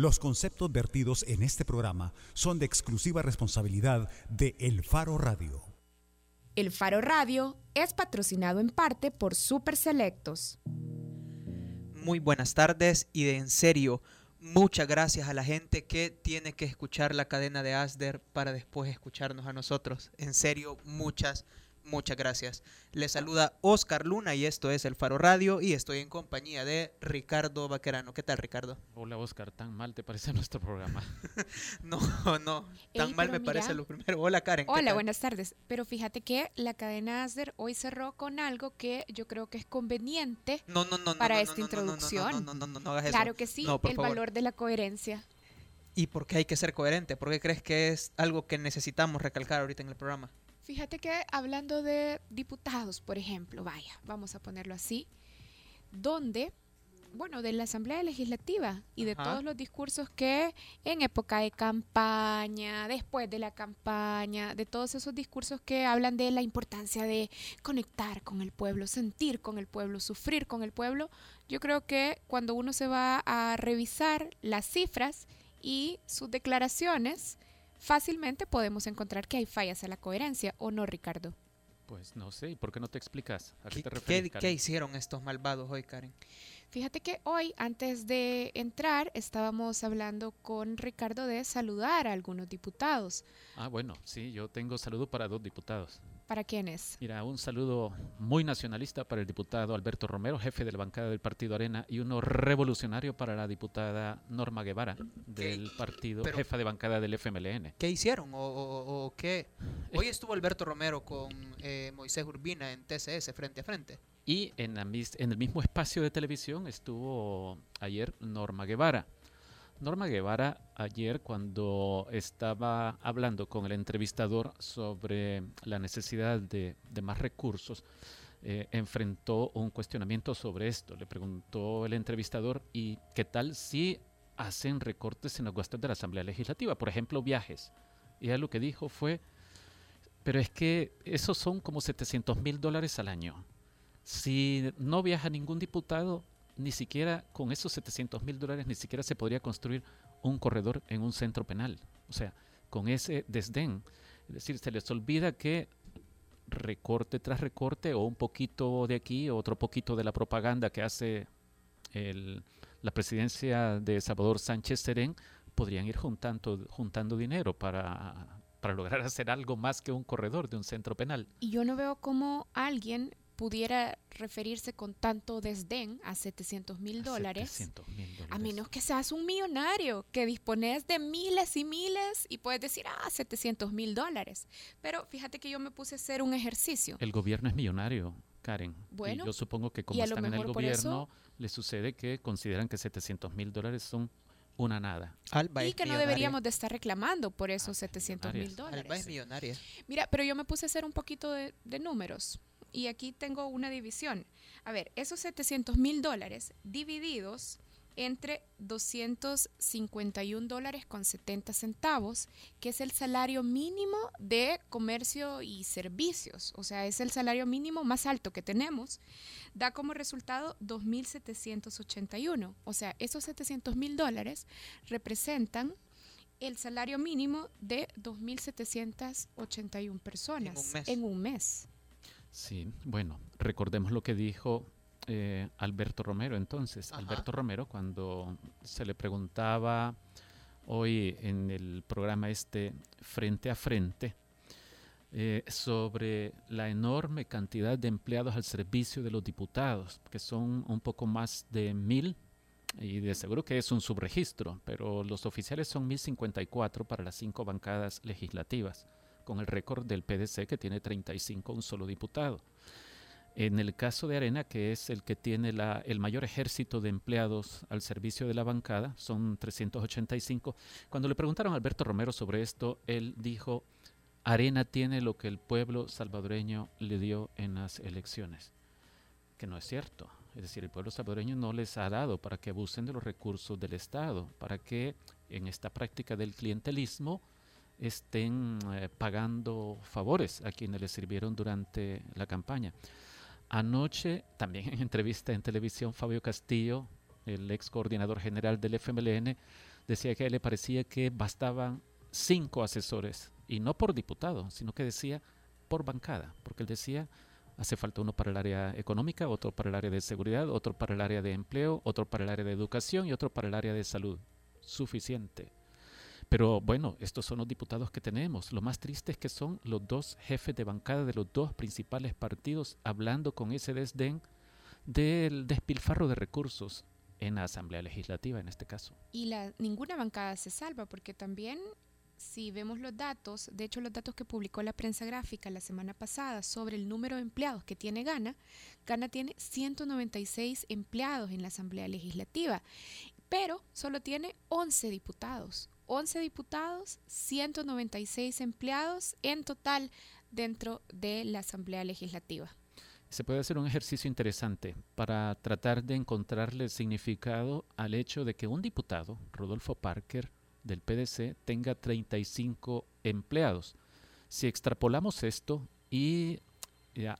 Los conceptos vertidos en este programa son de exclusiva responsabilidad de El Faro Radio. El Faro Radio es patrocinado en parte por Super Selectos. Muy buenas tardes y de en serio, muchas gracias a la gente que tiene que escuchar la cadena de Asder para después escucharnos a nosotros. En serio, muchas, Muchas gracias. Les saluda Oscar Luna y esto es El Faro Radio y estoy en compañía de Ricardo Vaquerano. ¿Qué tal, Ricardo? Hola, Oscar. ¿Tan mal te parece nuestro programa? no, no. Tan mal me parece lo primero. Hola, Karen. Hola, buenas tardes. Pero fíjate que la cadena Asder hoy cerró con algo que yo creo que es conveniente para esta introducción. No, no, no, no, hagas eso. Claro que sí, el valor de la coherencia. ¿Y por qué hay que ser coherente? ¿Por qué crees que es algo que necesitamos recalcar ahorita en el programa? Fíjate que hablando de diputados, por ejemplo, vaya, vamos a ponerlo así, donde, bueno, de la Asamblea Legislativa y de todos los discursos que en época de campaña, después de la campaña, de todos esos discursos que hablan de la importancia de conectar con el pueblo, sentir con el pueblo, sufrir con el pueblo, yo creo que cuando uno se va a revisar las cifras y sus declaraciones, fácilmente podemos encontrar que hay fallas en la coherencia, ¿o no, Ricardo? Pues no sé, ¿y por qué no te explicas? ¿A qué, te refieres, ¿Qué, hicieron estos malvados hoy, Karen? Fíjate que hoy, antes de entrar, estábamos hablando con Ricardo de saludar a algunos diputados. Ah, bueno, sí, yo tengo saludo para dos diputados. ¿Para quiénes? Mira, un saludo muy nacionalista para el diputado Alberto Romero, jefe de la bancada del Partido Arena, y uno revolucionario para la diputada Norma Guevara, del partido, jefa de bancada del FMLN. ¿Qué hicieron o, qué? Hoy estuvo Alberto Romero con eh, Moisés Urbina en TCS frente a frente. Y en, en el mismo espacio de televisión estuvo ayer Norma Guevara. Norma Guevara ayer cuando estaba hablando con el entrevistador sobre la necesidad de, más recursos, eh, enfrentó un cuestionamiento sobre esto. Le preguntó el entrevistador, ¿y qué tal si hacen recortes en los gastos de la Asamblea Legislativa? Por ejemplo, viajes. Y él lo que dijo fue, pero es que esos son como 700 mil dólares al año. Si no viaja ningún diputado, ni siquiera con esos 700 mil dólares, ni siquiera se podría construir un corredor en un centro penal. O sea, con ese desdén. Es decir, se les olvida que recorte tras recorte o un poquito de aquí, otro poquito de la propaganda que hace la presidencia de Salvador Sánchez Serén, podrían ir juntando, juntando dinero para, para lograr hacer algo más que un corredor de un centro penal. Y yo no veo cómo alguien pudiera referirse con tanto desdén a 700 mil dólares, a menos que seas un millonario, que dispones de miles y miles y puedes decir, ah, 700 mil dólares. Pero fíjate que yo me puse a hacer un ejercicio. El gobierno es millonario. Karen. Bueno, y yo supongo que como están en el gobierno, le sucede que consideran que 700 mil dólares son una nada. y que no deberíamos de estar reclamando por esos 700 mil dólares. Alba es millonaria. Mira, pero yo me puse a hacer un poquito de números y aquí tengo una división. A ver, esos 700 mil dólares divididos entre 251 dólares con 70 centavos, que es el salario mínimo de comercio y servicios, o sea, es el salario mínimo más alto que tenemos, da como resultado 2.781. O sea, esos 700 mil dólares representan el salario mínimo de 2.781 personas En un mes. Sí, bueno, recordemos lo que dijo eh, Alberto Romero entonces. Alberto Romero cuando se le preguntaba hoy en el programa este Frente a Frente eh, sobre la enorme cantidad de empleados al servicio de los diputados, que son un poco más de mil, y de seguro que es un subregistro, pero los oficiales son 1054 para las cinco bancadas legislativas con el récord del PDC que tiene 35, un solo diputado. En el caso de Arena, que es el que tiene la, el mayor ejército de empleados al servicio de la bancada, son 385. Cuando le preguntaron a Alberto Romero sobre esto, él dijo, Arena tiene lo que el pueblo salvadoreño le dio en las elecciones, que no es cierto. Es decir, el pueblo salvadoreño no les ha dado para que abusen de los recursos del Estado, para que en esta práctica del clientelismo estén eh, pagando favores a quienes les sirvieron durante la campaña. Anoche, también en entrevista en televisión, Fabio Castillo, el ex coordinador general del FMLN, decía que a él le parecía que bastaban cinco asesores, y no por diputado, sino que decía por bancada, porque él decía, hace falta uno para el área económica, otro para el área de seguridad, otro para el área de empleo, otro para el área de educación y otro para el área de salud. Suficiente. Pero bueno, estos son los diputados que tenemos. Lo más triste es que son los dos jefes de bancada de los dos principales partidos hablando con ese desdén del despilfarro de recursos en la Asamblea Legislativa en este caso. Y la, ninguna bancada se salva porque también si vemos los datos, de hecho los datos que publicó la prensa gráfica la semana pasada sobre el número de empleados que tiene Gana, Gana tiene 196 empleados en la Asamblea Legislativa, pero solo tiene 11 diputados. 11 diputados, 196 empleados en total dentro de la Asamblea Legislativa. Se puede hacer un ejercicio interesante para tratar de encontrarle significado al hecho de que un diputado, Rodolfo Parker, del PDC, tenga 35 empleados. Si extrapolamos esto y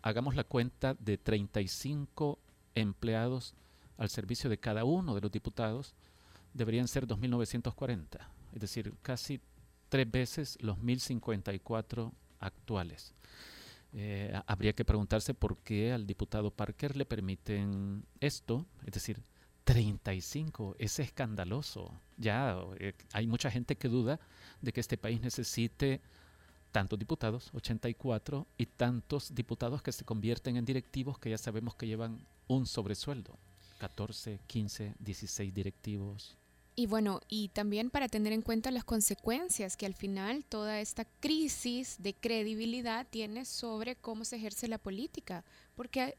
hagamos la cuenta de 35 empleados al servicio de cada uno de los diputados, deberían ser 2.940 es decir, casi tres veces los 1054 actuales. Eh, habría que preguntarse por qué al diputado Parker le permiten esto, es decir, 35, es escandaloso. Ya eh, hay mucha gente que duda de que este país necesite tantos diputados, 84, y tantos diputados que se convierten en directivos que ya sabemos que llevan un sobresueldo, 14, 15, 16 directivos. Y bueno, y también para tener en cuenta las consecuencias que al final toda esta crisis de credibilidad tiene sobre cómo se ejerce la política, porque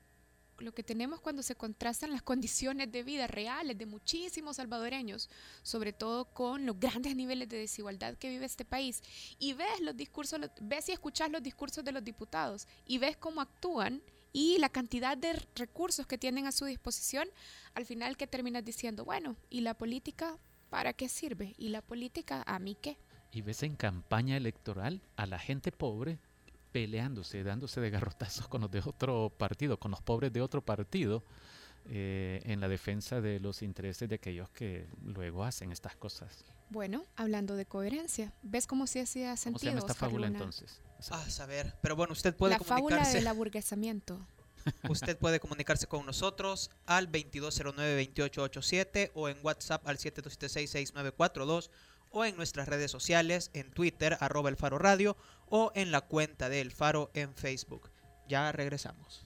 lo que tenemos cuando se contrastan las condiciones de vida reales de muchísimos salvadoreños, sobre todo con los grandes niveles de desigualdad que vive este país, y ves los discursos, ves y escuchas los discursos de los diputados y ves cómo actúan y la cantidad de recursos que tienen a su disposición, al final que terminas diciendo, bueno, ¿y la política ¿para qué sirve? ¿Y la política a mí qué? Y ves en campaña electoral a la gente pobre peleándose, dándose de garrotazos con los de otro partido, con los pobres de otro partido, eh, en la defensa de los intereses de aquellos que luego hacen estas cosas. Bueno, hablando de coherencia, ¿ves cómo se hacía sentido? ¿Cómo se llama esta fábula entonces? A saber, pero bueno, usted puede la comunicarse. La fábula del aburguesamiento. Usted puede comunicarse con nosotros al 2209-2887 o en WhatsApp al 7276-6942 o en nuestras redes sociales en Twitter arroba el faro radio o en la cuenta de El Faro en Facebook. Ya regresamos.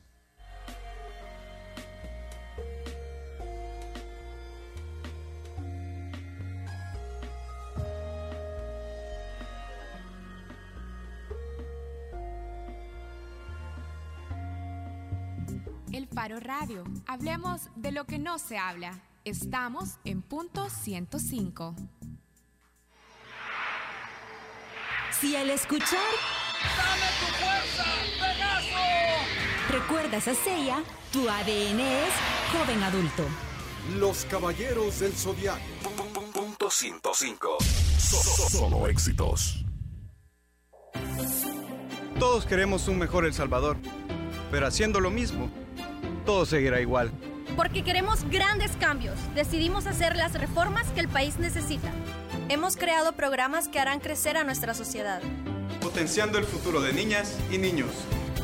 Faro Radio. Hablemos de lo que no se habla. Estamos en punto 105. Si al escuchar... ¡Dame tu fuerza, Pegaso! Recuerdas a Seiya, tu ADN es joven adulto. Los Caballeros del Zodiaco. Punto 105. Solo éxitos. Todos queremos un mejor El Salvador, pero haciendo lo mismo todo seguirá igual. Porque queremos grandes cambios, decidimos hacer las reformas que el país necesita. Hemos creado programas que harán crecer a nuestra sociedad. Potenciando el futuro de niñas y niños.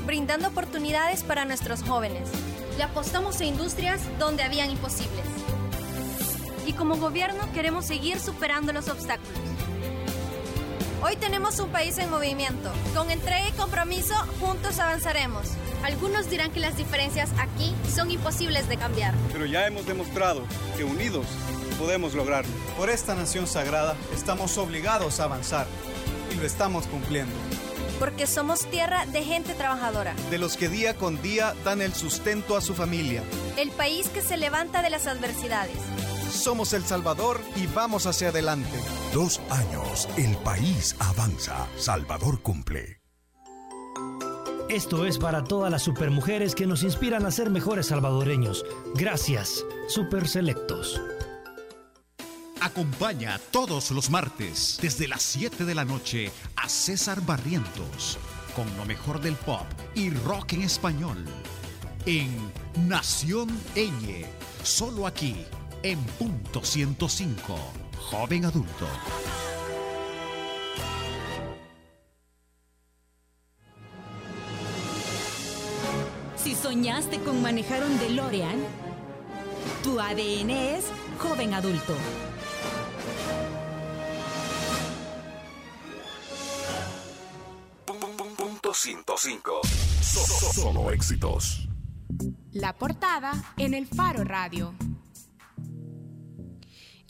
Brindando oportunidades para nuestros jóvenes. Le apostamos a industrias donde habían imposibles. Y como gobierno queremos seguir superando los obstáculos. Hoy tenemos un país en movimiento. Con entrega y compromiso, juntos avanzaremos. Algunos dirán que las diferencias aquí son imposibles de cambiar. Pero ya hemos demostrado que unidos podemos lograrlo. Por esta nación sagrada estamos obligados a avanzar y lo estamos cumpliendo. Porque somos tierra de gente trabajadora. De los que día con día dan el sustento a su familia. El país que se levanta de las adversidades. Somos El Salvador y vamos hacia adelante. Dos años, el país avanza. Salvador cumple. Esto es para todas las supermujeres que nos inspiran a ser mejores salvadoreños. Gracias, Super Selectos. Acompaña todos los martes desde las 7 de la noche a César Barrientos con lo mejor del pop y rock en español en Nación Eñe, solo aquí en punto 105 joven adulto. Si soñaste con manejar un DeLorean, tu ADN es joven adulto. Punto 105. solo éxitos. La portada en el Faro Radio.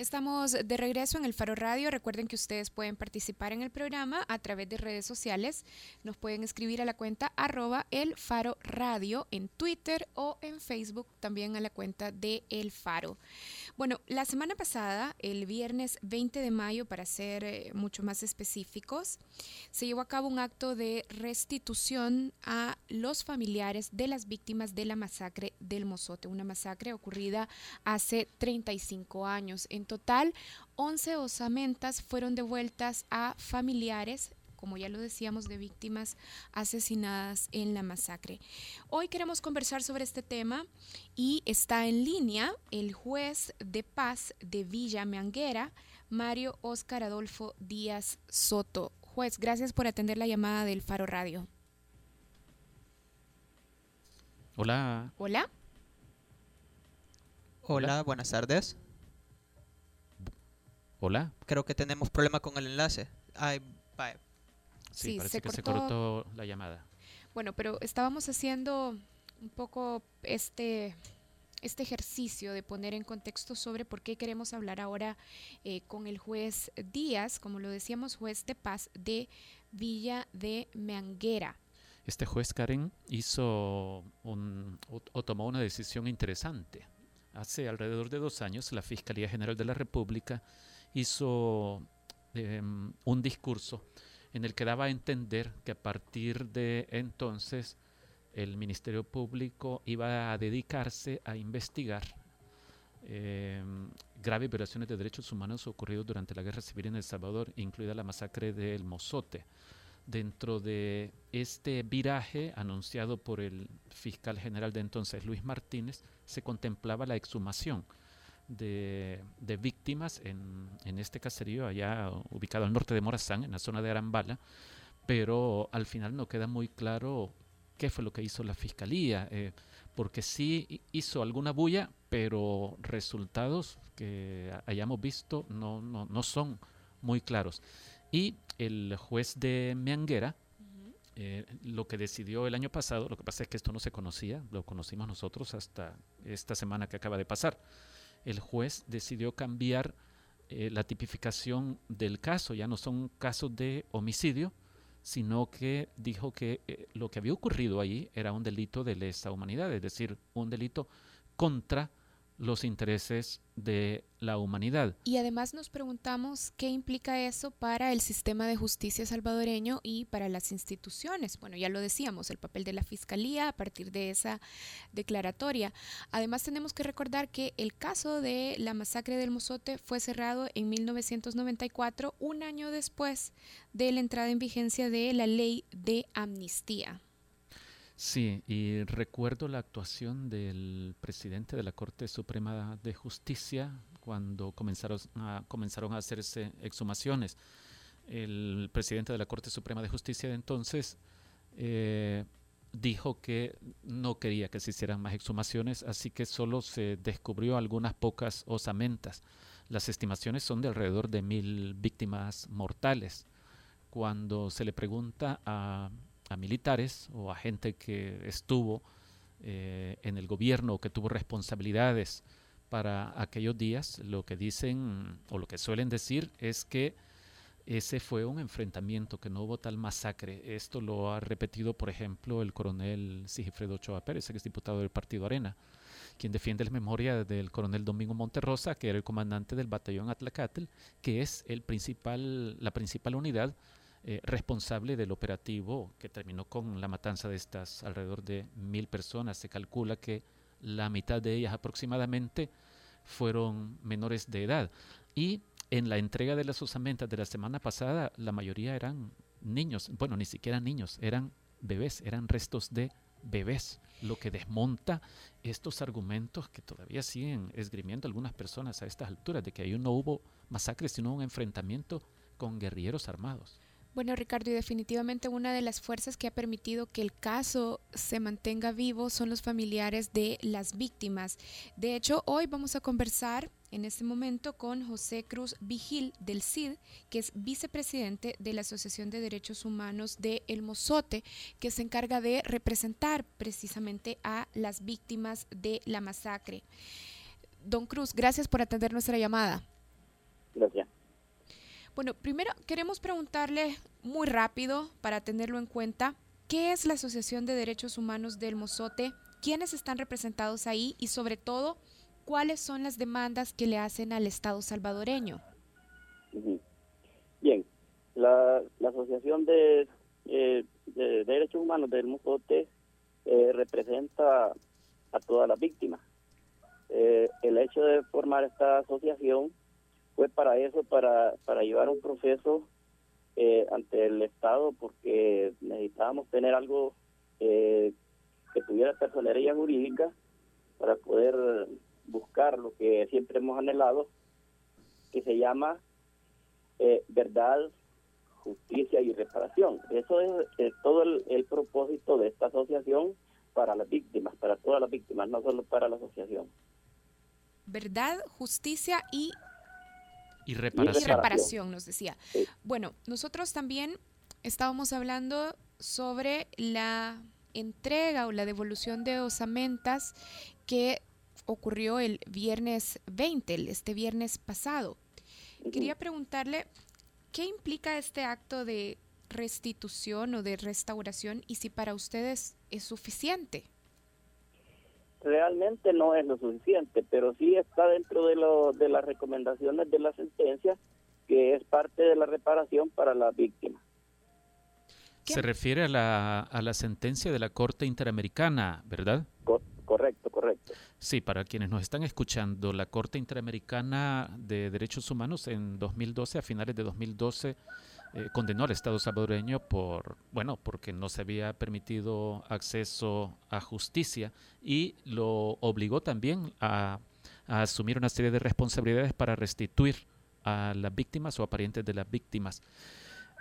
Estamos de regreso en el Faro Radio. Recuerden que ustedes pueden participar en el programa a través de redes sociales. Nos pueden escribir a la cuenta arroba el Faro Radio en Twitter o en Facebook también a la cuenta de El Faro. Bueno, la semana pasada, el viernes 20 de mayo, para ser eh, mucho más específicos, se llevó a cabo un acto de restitución a los familiares de las víctimas de la masacre del Mozote, una masacre ocurrida hace 35 años. En total, 11 osamentas fueron devueltas a familiares como ya lo decíamos, de víctimas asesinadas en la masacre. Hoy queremos conversar sobre este tema y está en línea el juez de paz de Villa Meanguera, Mario Oscar Adolfo Díaz Soto. Juez, gracias por atender la llamada del Faro Radio. Hola. Hola. Hola, buenas tardes. Hola. Creo que tenemos problema con el enlace. Ay, bye. Sí, parece que se cortó la llamada. Bueno, pero estábamos haciendo un poco este, este ejercicio de poner en contexto sobre por qué queremos hablar ahora eh, con el juez Díaz, como lo decíamos, juez de paz de Villa de Meanguera. Este juez Karen hizo un, o, tomó una decisión interesante. Hace alrededor de dos años la Fiscalía General de la República hizo em, un discurso en el que daba a entender que a partir de entonces el Ministerio Público iba a dedicarse a investigar eh, graves violaciones de derechos humanos ocurridos durante la Guerra Civil en El Salvador, incluida la masacre del Mozote. Dentro de este viraje anunciado por el fiscal general de entonces, Luis Martínez, se contemplaba la exhumación de, víctimas en, en, este caserío allá ubicado al norte de Morazán, en la zona de Arambala, pero al final no queda muy claro qué fue lo que hizo la fiscalía, eh, porque sí hizo alguna bulla, pero resultados que hayamos visto no, no, no son muy claros. Y el juez de Meanguera, eh, lo que decidió el año pasado, lo que pasa es que esto no se conocía, lo conocimos nosotros hasta esta semana que acaba de pasar el juez decidió cambiar eh, la tipificación del caso. Ya no son casos de homicidio, sino que dijo que eh, lo que había ocurrido ahí era un delito de lesa humanidad, es decir, un delito contra los intereses de la humanidad. Y además nos preguntamos qué implica eso para el sistema de justicia salvadoreño y para las instituciones. Bueno, ya lo decíamos, el papel de la Fiscalía a partir de esa declaratoria. Además tenemos que recordar que el caso de la masacre del Mozote fue cerrado en 1994, un año después de la entrada en vigencia de la ley de amnistía. Sí, y recuerdo la actuación del presidente de la Corte Suprema de Justicia cuando comenzaron a, comenzaron a hacerse exhumaciones. El presidente de la Corte Suprema de Justicia de entonces eh, dijo que no quería que se hicieran más exhumaciones, así que solo se descubrió algunas pocas osamentas. Las estimaciones son de alrededor de mil víctimas mortales. Cuando se le pregunta a a militares o a gente que estuvo eh, en el gobierno o que tuvo responsabilidades para aquellos días, lo que dicen o lo que suelen decir es que ese fue un enfrentamiento, que no hubo tal masacre. Esto lo ha repetido, por ejemplo, el coronel Sigifredo Ochoa Pérez, que es diputado del Partido Arena, quien defiende la memoria del coronel Domingo Monterrosa, que era el comandante del batallón Atlacatl, que es el principal, la principal unidad eh, responsable del operativo que terminó con la matanza de estas alrededor de mil personas. Se calcula que la mitad de ellas aproximadamente fueron menores de edad. Y en la entrega de las osamentas de la semana pasada, la mayoría eran niños, bueno, ni siquiera niños, eran bebés, eran restos de bebés, lo que desmonta estos argumentos que todavía siguen esgrimiendo algunas personas a estas alturas, de que ahí no hubo masacre, sino un enfrentamiento con guerrilleros armados. Bueno, Ricardo, y definitivamente una de las fuerzas que ha permitido que el caso se mantenga vivo son los familiares de las víctimas. De hecho, hoy vamos a conversar en este momento con José Cruz Vigil del CID, que es vicepresidente de la Asociación de Derechos Humanos de El Mozote, que se encarga de representar precisamente a las víctimas de la masacre. Don Cruz, gracias por atender nuestra llamada. Gracias. Bueno, primero queremos preguntarle muy rápido para tenerlo en cuenta, ¿qué es la Asociación de Derechos Humanos del Mozote? ¿Quiénes están representados ahí? Y sobre todo, ¿cuáles son las demandas que le hacen al Estado salvadoreño? Bien, la, Asociación de, eh, de, Derechos Humanos del Mozote eh, representa a todas las víctimas. Eh, el hecho de formar esta asociación fue para eso, para, para llevar un proceso eh, ante el Estado, porque necesitábamos tener algo eh, que tuviera personería jurídica para poder buscar lo que siempre hemos anhelado, que se llama eh, verdad, justicia y reparación. Eso es, todo el, el, propósito de esta asociación para las víctimas, para todas las víctimas, no solo para la asociación. Verdad, justicia y y reparación. reparación, nos decía. Bueno, nosotros también estábamos hablando sobre la entrega o la devolución de osamentas que ocurrió el viernes 20, este viernes pasado. Quería preguntarle, ¿qué implica este acto de restitución o de restauración y si para ustedes es suficiente? Realmente no es lo suficiente, pero sí está dentro de, lo, de las recomendaciones de la sentencia, que es parte de la reparación para las víctimas. Se refiere a la, a la sentencia de la Corte Interamericana, ¿verdad? correcto, correcto. Sí, para quienes nos están escuchando, la Corte Interamericana de Derechos Humanos en 2012, a finales de 2012, eh, condenó al Estado salvadoreño por, bueno, porque no se había permitido acceso a justicia y lo obligó también a, asumir una serie de responsabilidades para restituir a las víctimas o a parientes de las víctimas.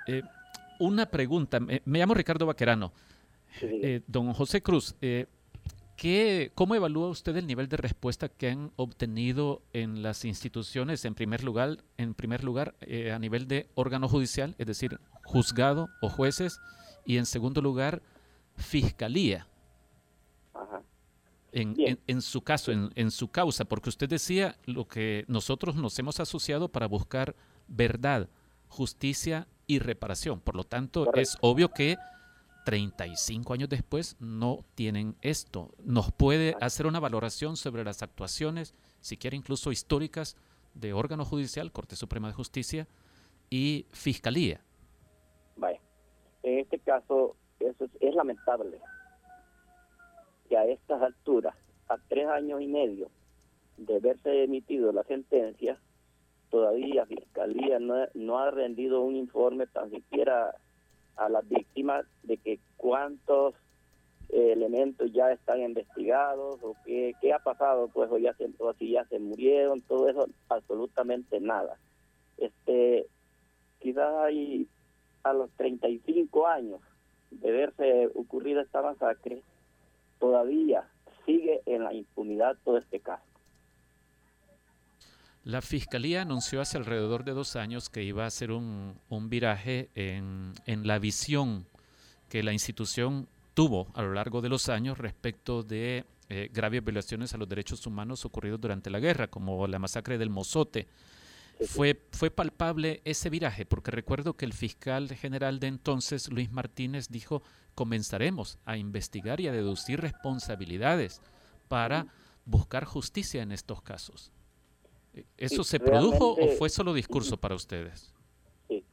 Eh, una pregunta, me, llamo Ricardo Vaquerano. Eh, don José Cruz, ¿Cómo evalúa usted el nivel de respuesta que han obtenido en las instituciones, en primer lugar, en primer lugar eh, a nivel de órgano judicial, es decir, juzgado o jueces, y en segundo lugar, fiscalía? En, su caso, en, su causa, porque usted decía lo que nosotros nos hemos asociado para buscar verdad, justicia y reparación. Por lo tanto, es obvio que 35 años después no tienen esto. ¿Nos puede hacer una valoración sobre las actuaciones, siquiera incluso históricas, de órgano judicial, Corte Suprema de Justicia y Fiscalía? Vaya, en este caso eso es, lamentable que a estas alturas, a tres años y medio de haberse emitido la sentencia, todavía Fiscalía no, no ha rendido un informe tan siquiera a las víctimas de que cuántos elementos ya están investigados o qué, qué, ha pasado, pues o ya se, o si ya se murieron, todo eso, absolutamente nada. Este, quizás hay a los 35 años de verse ocurrida esta masacre, todavía sigue en la impunidad todo este caso. La Fiscalía anunció hace alrededor de dos años que iba a hacer un, viraje en, la visión que la institución tuvo a lo largo de los años respecto de eh, graves violaciones a los derechos humanos ocurridos durante la guerra, como la masacre del Mozote. Fue, fue palpable ese viraje, porque recuerdo que el fiscal general de entonces, Luis Martínez, dijo, comenzaremos a investigar y a deducir responsabilidades para buscar justicia en estos casos. ¿Eso se produjo o fue solo discurso para ustedes? Sí,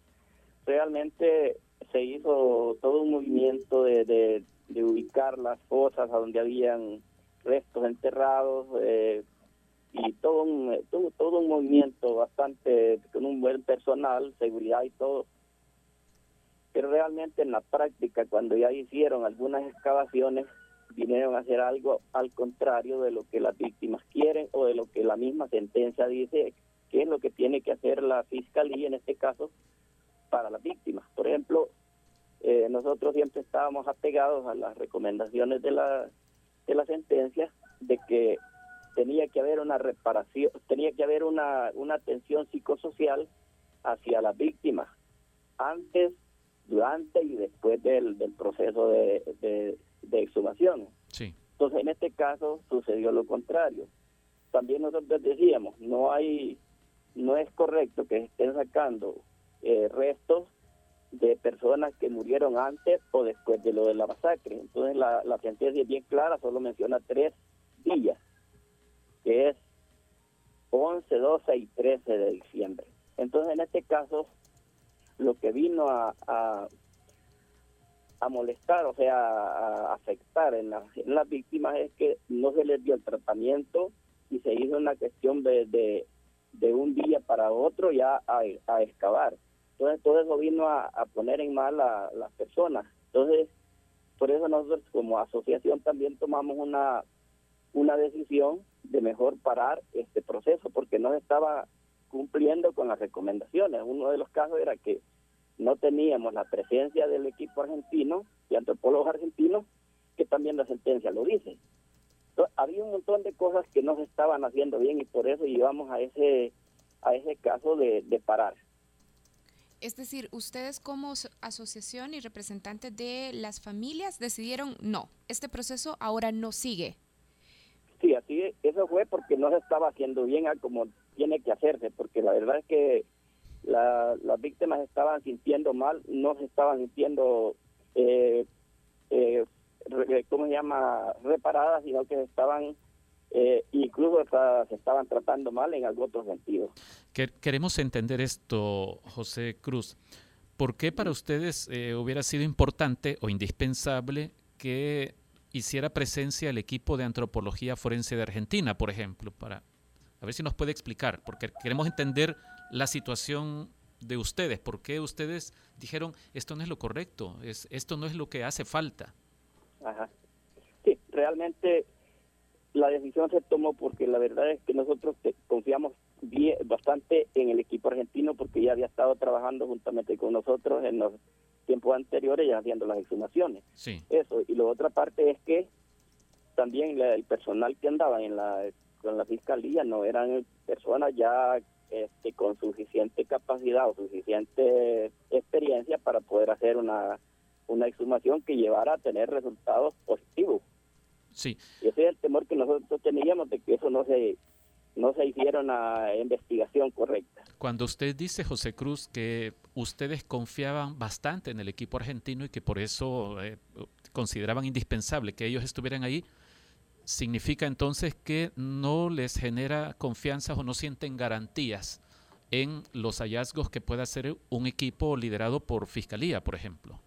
realmente se hizo todo un movimiento de, de, ubicar las fosas a donde habían restos enterrados eh, y todo un, todo, todo un movimiento bastante con un buen personal, seguridad y todo. Pero realmente en la práctica, cuando ya hicieron algunas excavaciones, vinieron a hacer algo al contrario de lo que las víctimas quieren o de lo que la misma sentencia dice que es lo que tiene que hacer la fiscalía en este caso para las víctimas. Por ejemplo, eh, nosotros siempre estábamos apegados a las recomendaciones de la, de la sentencia de que tenía que haber una reparación, tenía que haber una, una atención psicosocial hacia las víctimas antes, durante y después del, del proceso de, de, exhumación. Sí. Entonces, en este caso sucedió lo contrario. También nosotros decíamos, no hay, no es correcto que estén sacando eh, restos de personas que murieron antes o después de lo de la masacre. Entonces la, la sentencia es bien clara, solo menciona tres días, que es 11, 12 y 13 de diciembre. Entonces en este caso lo que vino a, a, molestar, o sea, a, afectar en, en, las víctimas es que no se les dio el tratamiento y se hizo una cuestión de, de, un día para otro ya a, a excavar. Entonces todo eso vino a, poner en mal a las personas. Entonces, por eso nosotros como asociación también tomamos una, una decisión de mejor parar este proceso porque no estaba cumpliendo con las recomendaciones. Uno de los casos era que no teníamos la presencia del equipo argentino y antropólogos argentinos, que también la sentencia lo dice. Entonces, había un montón de cosas que no se estaban haciendo bien y por eso llevamos a ese a ese caso de, de parar. Es decir, ustedes como asociación y representantes de las familias decidieron no, este proceso ahora no sigue. Sí, así eso fue porque no se estaba haciendo bien a como tiene que hacerse, porque la verdad es que las víctimas estaban sintiendo mal, no se estaban sintiendo, eh, eh, ¿cómo se llama?, reparadas, sino que estaban eh, incluso se estaban tratando mal en algún otro sentido. Queremos entender esto, José Cruz. ¿Por qué para ustedes eh, hubiera sido importante o indispensable que hiciera presencia el equipo de antropología forense de Argentina, por ejemplo? Para a ver si nos puede explicar, porque queremos entender la situación de ustedes. ¿Por qué ustedes dijeron esto no es lo correcto, es, esto no es lo que hace falta? Ajá. Sí, realmente la decisión se tomó porque la verdad es que nosotros confiamos bien, bastante en el equipo argentino porque ya había estado trabajando juntamente con nosotros en los tiempos anteriores ya haciendo las exhumaciones. Sí. Eso. Y la otra parte es que también el personal que andaba en la con la fiscalía no eran personas ya este, con suficiente capacidad o suficiente experiencia para poder hacer una, una exhumación que llevara a tener resultados positivos. Sí. Y ese es el temor que nosotros teníamos de que eso no se no se hiciera una investigación correcta. Cuando usted dice, José Cruz, que ustedes confiaban bastante en el equipo argentino y que por eso eh, consideraban indispensable que ellos estuvieran ahí, significa entonces que no les genera confianza o no sienten garantías en los hallazgos que pueda hacer un equipo liderado por Fiscalía, por ejemplo.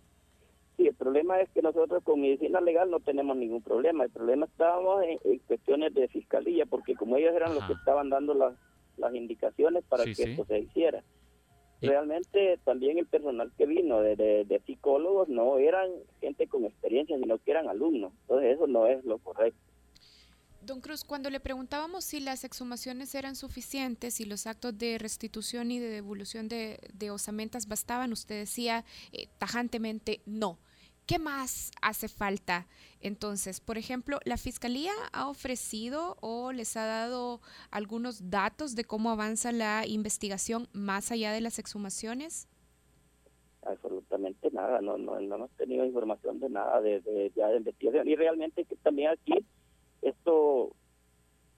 Sí, el problema es que nosotros con medicina legal no tenemos ningún problema. El problema estábamos en, cuestiones de fiscalía, porque como ellos eran los que estaban dando las, las indicaciones para que esto se hiciera. Realmente también el personal que vino de, de, psicólogos no eran gente con experiencia, sino que eran alumnos. Entonces eso no es lo correcto. Don Cruz, cuando le preguntábamos si las exhumaciones eran suficientes y los actos de restitución y de devolución de, de osamentas bastaban, usted decía eh, tajantemente no. ¿Qué más hace falta entonces? Por ejemplo, ¿la Fiscalía ha ofrecido o les ha dado algunos datos de cómo avanza la investigación más allá de las exhumaciones? Absolutamente nada, no, no, no hemos tenido información de nada de, ya de investigación. Y realmente que también aquí, esto,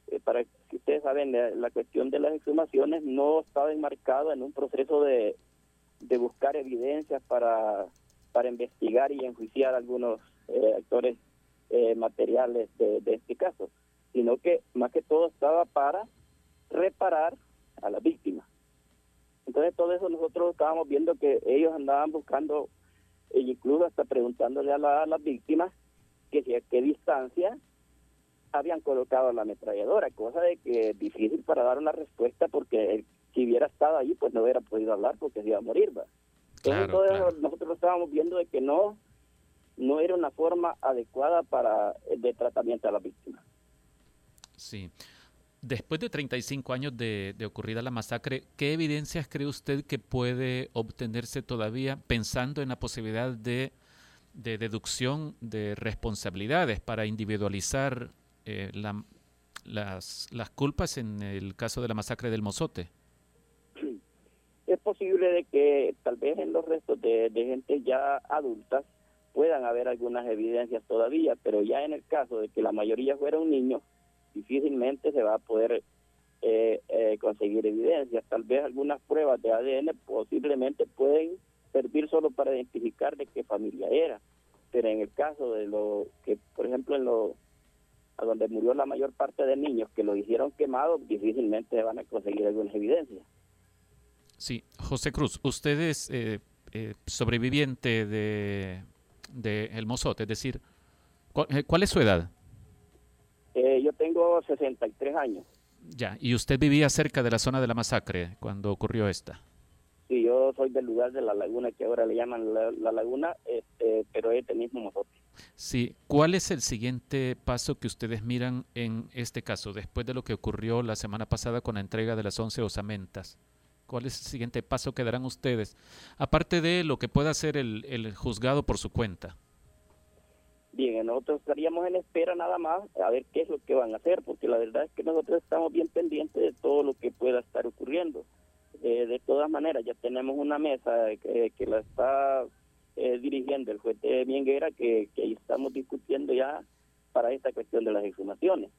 eh, para que ustedes saben, la, cuestión de las exhumaciones no estaba enmarcado en un proceso de, de buscar evidencias para para investigar y enjuiciar algunos eh, actores eh, materiales de, este caso, sino que más que todo estaba para reparar a la víctima. Entonces todo eso nosotros estábamos viendo que ellos andaban buscando, e incluso hasta preguntándole a, las víctimas que si a qué distancia habían colocado la ametralladora, cosa de que es difícil para dar una respuesta porque si hubiera estado ahí pues no hubiera podido hablar porque se iba a morir. ¿va? nosotros estábamos viendo de que no no era una forma adecuada para de tratamiento a la víctima. Sí. Después de 35 años de, de, ocurrida la masacre, ¿qué evidencias cree usted que puede obtenerse todavía pensando en la posibilidad de, de deducción de responsabilidades para individualizar eh, la, las, las culpas en el caso de la masacre del Mozote? Es posible de que tal vez en los restos de, gente ya adultas puedan haber algunas evidencias todavía, pero ya en el caso de que la mayoría fueron niños, difícilmente se va a poder eh, eh, conseguir evidencia. Tal vez algunas pruebas de ADN posiblemente pueden servir solo para identificar de qué familia era, pero en el caso de lo que, por ejemplo, en lo a donde murió la mayor parte de niños que lo hicieron quemado, difícilmente van a conseguir algunas evidencias. Sí, José Cruz, usted es eh, eh, sobreviviente de, de El Mozote, es decir, ¿cuál, ¿cuál es su edad? Eh, yo tengo 63 años. Ya, ¿y usted vivía cerca de la zona de la masacre cuando ocurrió esta? Sí, yo soy del lugar de la laguna que ahora le llaman la, la laguna, este, pero es el mismo mozote. Sí, ¿cuál es el siguiente paso que ustedes miran en este caso, después de lo que ocurrió la semana pasada con la entrega de las 11 osamentas? ¿Cuál es el siguiente paso que darán ustedes? Aparte de lo que pueda hacer el, el juzgado por su cuenta. Bien, nosotros estaríamos en espera nada más a ver qué es lo que van a hacer, porque la verdad es que nosotros estamos bien pendientes de todo lo que pueda estar ocurriendo. Eh, de todas maneras, ya tenemos una mesa que, que la está eh, dirigiendo el juez de Mienguera, que, que estamos discutiendo ya para esta cuestión de las exhumaciones.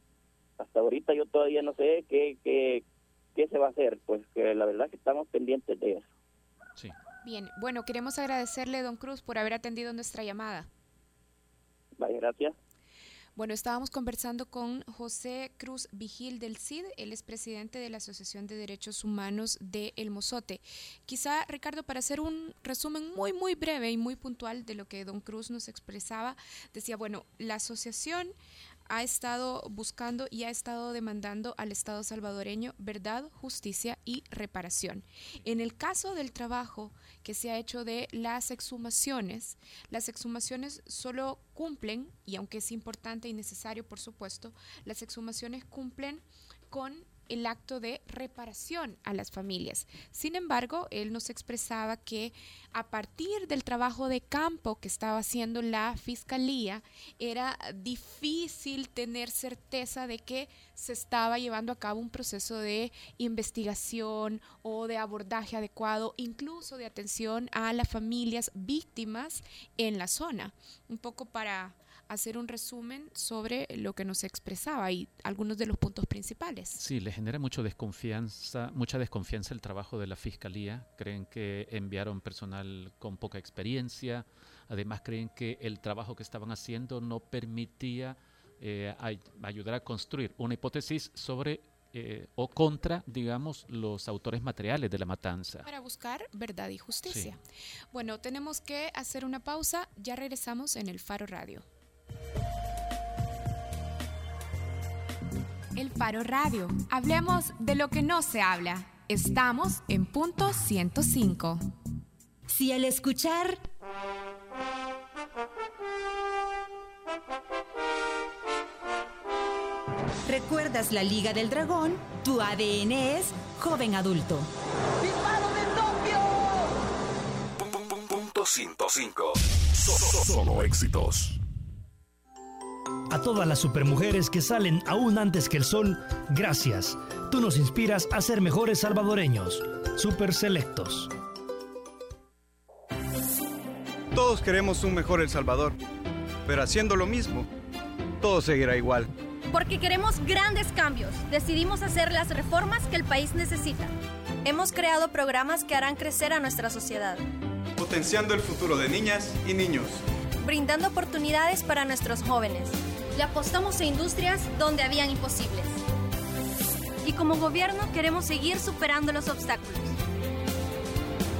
Hasta ahorita yo todavía no sé qué, qué, qué se va a hacer, pues que la verdad que estamos pendientes de eso. Sí. Bien, bueno, queremos agradecerle, don Cruz, por haber atendido nuestra llamada. Vaya, gracias. Bueno, estábamos conversando con José Cruz Vigil del CID, él es presidente de la Asociación de Derechos Humanos de El Mozote. Quizá, Ricardo, para hacer un resumen muy, muy breve y muy puntual de lo que don Cruz nos expresaba, decía, bueno, la asociación ha estado buscando y ha estado demandando al Estado salvadoreño verdad, justicia y reparación. En el caso del trabajo que se ha hecho de las exhumaciones, las exhumaciones solo cumplen, y aunque es importante y necesario, por supuesto, las exhumaciones cumplen con el acto de reparación a las familias. Sin embargo, él nos expresaba que a partir del trabajo de campo que estaba haciendo la fiscalía, era difícil tener certeza de que se estaba llevando a cabo un proceso de investigación o de abordaje adecuado, incluso de atención a las familias víctimas en la zona. Un poco para hacer un resumen sobre lo que nos expresaba y algunos de los puntos principales. Sí, le genera mucho desconfianza, mucha desconfianza el trabajo de la fiscalía. Creen que enviaron personal con poca experiencia. Además, creen que el trabajo que estaban haciendo no permitía eh, ay ayudar a construir una hipótesis sobre eh, o contra, digamos, los autores materiales de la matanza. Para buscar verdad y justicia. Sí. Bueno, tenemos que hacer una pausa. Ya regresamos en el Faro Radio. El Faro Radio. Hablemos de lo que no se habla. Estamos en punto 105. Si al escuchar... ¿Recuerdas la Liga del Dragón? Tu ADN es joven adulto. ¡Disparo de Tokio! Punto 105. Solo éxitos. A todas las supermujeres que salen aún antes que el sol, gracias. Tú nos inspiras a ser mejores salvadoreños. Super Selectos. Todos queremos un mejor El Salvador, pero haciendo lo mismo, todo seguirá igual. Porque queremos grandes cambios, decidimos hacer las reformas que el país necesita. Hemos creado programas que harán crecer a nuestra sociedad. Potenciando el futuro de niñas y niños. Brindando oportunidades para nuestros jóvenes. Le apostamos a industrias donde habían imposibles. Y como gobierno queremos seguir superando los obstáculos.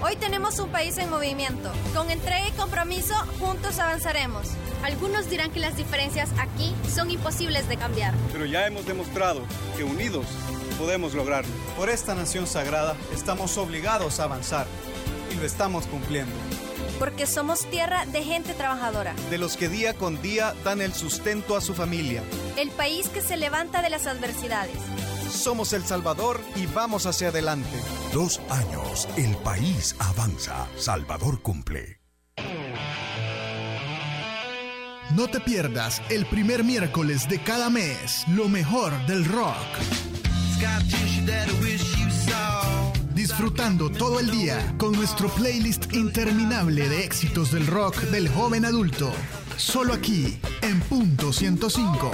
Hoy tenemos un país en movimiento. Con entrega y compromiso, juntos avanzaremos. Algunos dirán que las diferencias aquí son imposibles de cambiar. Pero ya hemos demostrado que unidos podemos lograrlo. Por esta nación sagrada estamos obligados a avanzar y lo estamos cumpliendo. Porque somos tierra de gente trabajadora. De los que día con día dan el sustento a su familia. El país que se levanta de las adversidades. Somos El Salvador y vamos hacia adelante. Dos años, el país avanza. Salvador cumple. No te pierdas el primer miércoles de cada mes lo mejor del rock. Disfrutando todo el día con nuestro playlist interminable de éxitos del rock del joven adulto. Solo aquí, en punto 105.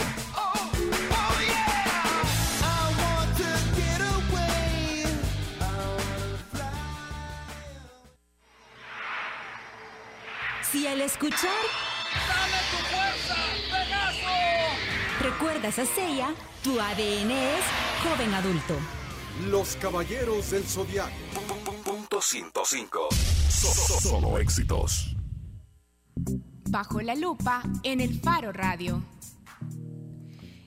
Si al escuchar ¡Dame tu fuerza, Pegaso! recuerdas a Seiya, tu ADN es joven adulto. Los caballeros del zodiaco. Punto 105. So- solo éxitos. Bajo la lupa en el Faro Radio.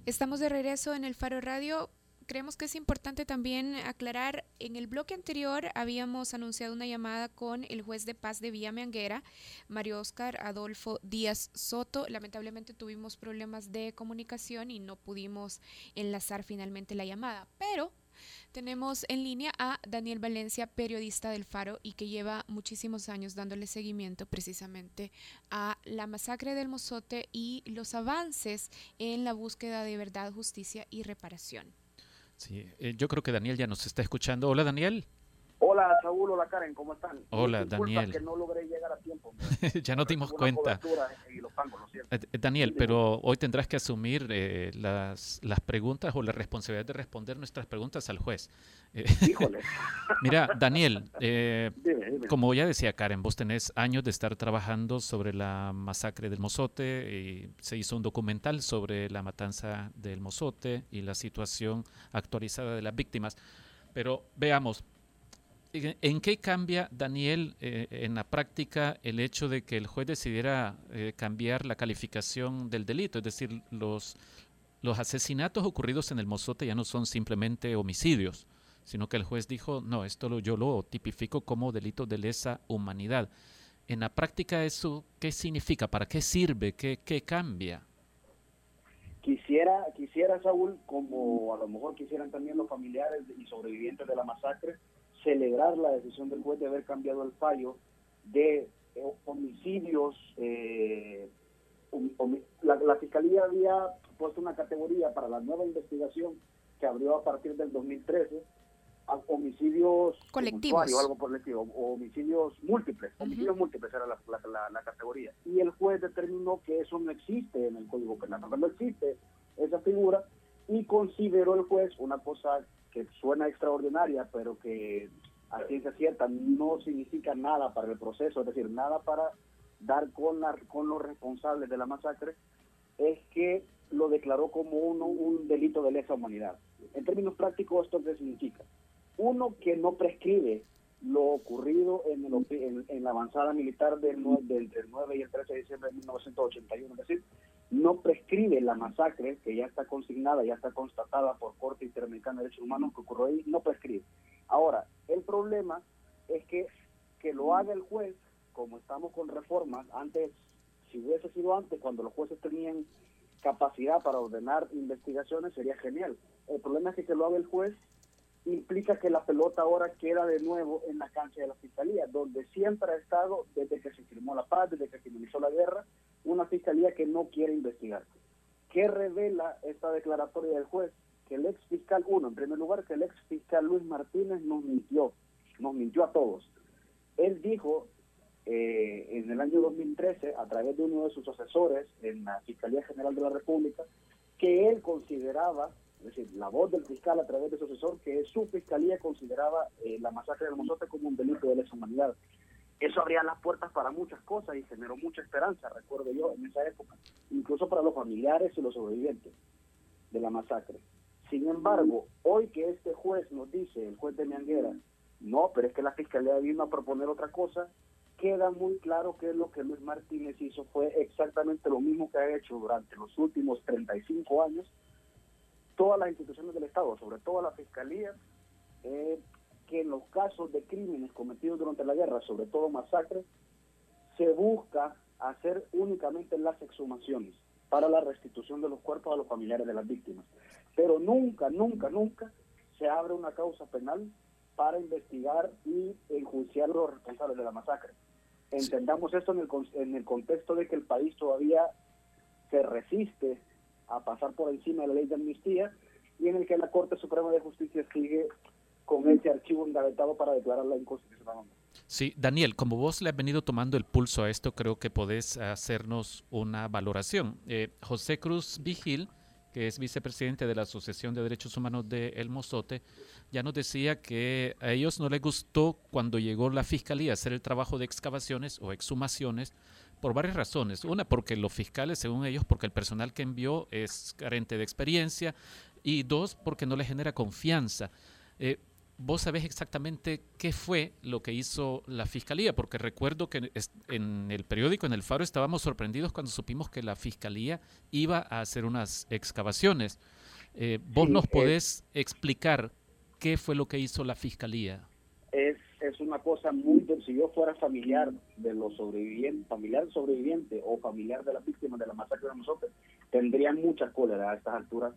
Estamos de regreso en el Faro Radio. Creemos que es importante también aclarar, en el bloque anterior habíamos anunciado una llamada con el juez de paz de Villa Anguera, Mario Oscar Adolfo Díaz Soto. Lamentablemente tuvimos problemas de comunicación y no pudimos enlazar finalmente la llamada, pero tenemos en línea a Daniel Valencia, periodista del Faro y que lleva muchísimos años dándole seguimiento precisamente a la masacre del Mozote y los avances en la búsqueda de verdad, justicia y reparación. Sí, eh, yo creo que Daniel ya nos está escuchando. Hola, Daniel. Hola, Saúl, hola Karen, ¿cómo están? Hola, Daniel. que no logré llegar a tiempo. ya nos dimos cuenta. Eh, eh, Daniel, pero hoy tendrás que asumir eh, las, las preguntas o la responsabilidad de responder nuestras preguntas al juez. Eh, Mira, Daniel, eh, Dime, dime. como ya decía Karen, vos tenés años de estar trabajando sobre la masacre del Mozote y se hizo un documental sobre la matanza del Mozote y la situación actualizada de las víctimas. Pero veamos, ¿En qué cambia, Daniel, eh, en la práctica el hecho de que el juez decidiera eh, cambiar la calificación del delito? Es decir, los, los asesinatos ocurridos en el Mozote ya no son simplemente homicidios, sino que el juez dijo, no, esto lo, yo lo tipifico como delito de lesa humanidad. En la práctica eso, ¿qué significa? ¿Para qué sirve? ¿Qué, qué cambia? Quisiera, quisiera, Saúl, como a lo mejor quisieran también los familiares y sobrevivientes de la masacre, celebrar la decisión del juez de haber cambiado el fallo de eh, homicidios. eh, la, la Fiscalía había puesto una categoría para la nueva investigación que abrió a partir del 2013 a homicidios Colectivos. tumultuarios, algo por el estilo, o homicidios múltiples, homicidios múltiples era la, la- la- la categoría. Y el juez determinó que eso no existe en el Código Penal, no existe esa figura, y consideró el juez una cosa que suena extraordinaria, pero que a ciencia cierta no significa nada para el proceso, es decir, nada para dar con, la- con los responsables de la masacre, es que lo declaró como uno, un delito de lesa humanidad. En términos prácticos, ¿esto qué significa? Uno, que no prescribe lo ocurrido en, el en- la avanzada militar del, del, entre el 9 y el 13 de diciembre de 1981, es decir, no prescribe la masacre que ya está consignada, ya está constatada por Corte Interamericana de Derechos Humanos que ocurrió ahí, no prescribe. Ahora, el problema es que que lo haga el juez, como estamos con reformas, antes, si hubiese sido antes, cuando los jueces tenían capacidad para ordenar investigaciones, sería genial. El problema es que que lo haga el juez implica que la pelota ahora queda de nuevo en la cancha de la fiscalía, donde siempre ha estado desde que se firmó la paz, desde que finalizó la guerra, una fiscalía que no quiere investigar. ¿Qué revela esta declaratoria del juez? Que el ex fiscal, uno, en primer lugar, que el ex fiscal Luis Martínez nos mintió, nos mintió a todos. Él dijo eh, en el año 2013, a través de uno de sus asesores en la Fiscalía General de la República, que él consideraba, es decir, la voz del fiscal a través de su asesor, que su fiscalía consideraba eh, la masacre del Mozote como un delito de lesa humanidad. Eso abría las puertas para muchas cosas y generó mucha esperanza, recuerdo yo, en esa época, incluso para los familiares y los sobrevivientes de la masacre. Sin embargo, hoy que este juez nos dice, el juez de Mianguera, no, pero es que la fiscalía vino a proponer otra cosa, queda muy claro que lo que Luis Martínez hizo fue exactamente lo mismo que ha hecho durante los últimos 35 años todas las instituciones del Estado, sobre todo la Fiscalía, eh, que en los casos de crímenes cometidos durante la guerra, sobre todo masacres, se busca hacer únicamente las exhumaciones para la restitución de los cuerpos a los familiares de las víctimas. Pero nunca, nunca, nunca se abre una causa penal para investigar y enjuiciar a los responsables de la masacre. Entendamos esto en el, en el contexto de que el país todavía se resiste a pasar por encima de la ley de amnistía y en el que la Corte Suprema de Justicia sigue con ese archivo engavetado para declararla inconstitucional. Sí, Daniel, como vos le has venido tomando el pulso a esto, creo que podés hacernos una valoración. Eh, José Cruz Vigil, que es vicepresidente de la Asociación de Derechos Humanos de El Mozote, ya nos decía que a ellos no les gustó cuando llegó la fiscalía a hacer el trabajo de excavaciones o exhumaciones por varias razones. Una, porque los fiscales, según ellos, porque el personal que envió es carente de experiencia y dos, porque no le genera confianza. Eh, ¿Vos sabés exactamente qué fue lo que hizo la fiscalía? Porque recuerdo que en el periódico, en el Faro, estábamos sorprendidos cuando supimos que la fiscalía iba a hacer unas excavaciones. Eh, ¿Vos nos podés explicar qué fue lo que hizo la fiscalía? Es, es una cosa muy... Si yo fuera familiar de los sobrevivientes, familiar sobreviviente o familiar de las víctimas de la masacre de nosotros, tendría mucha cólera a estas alturas.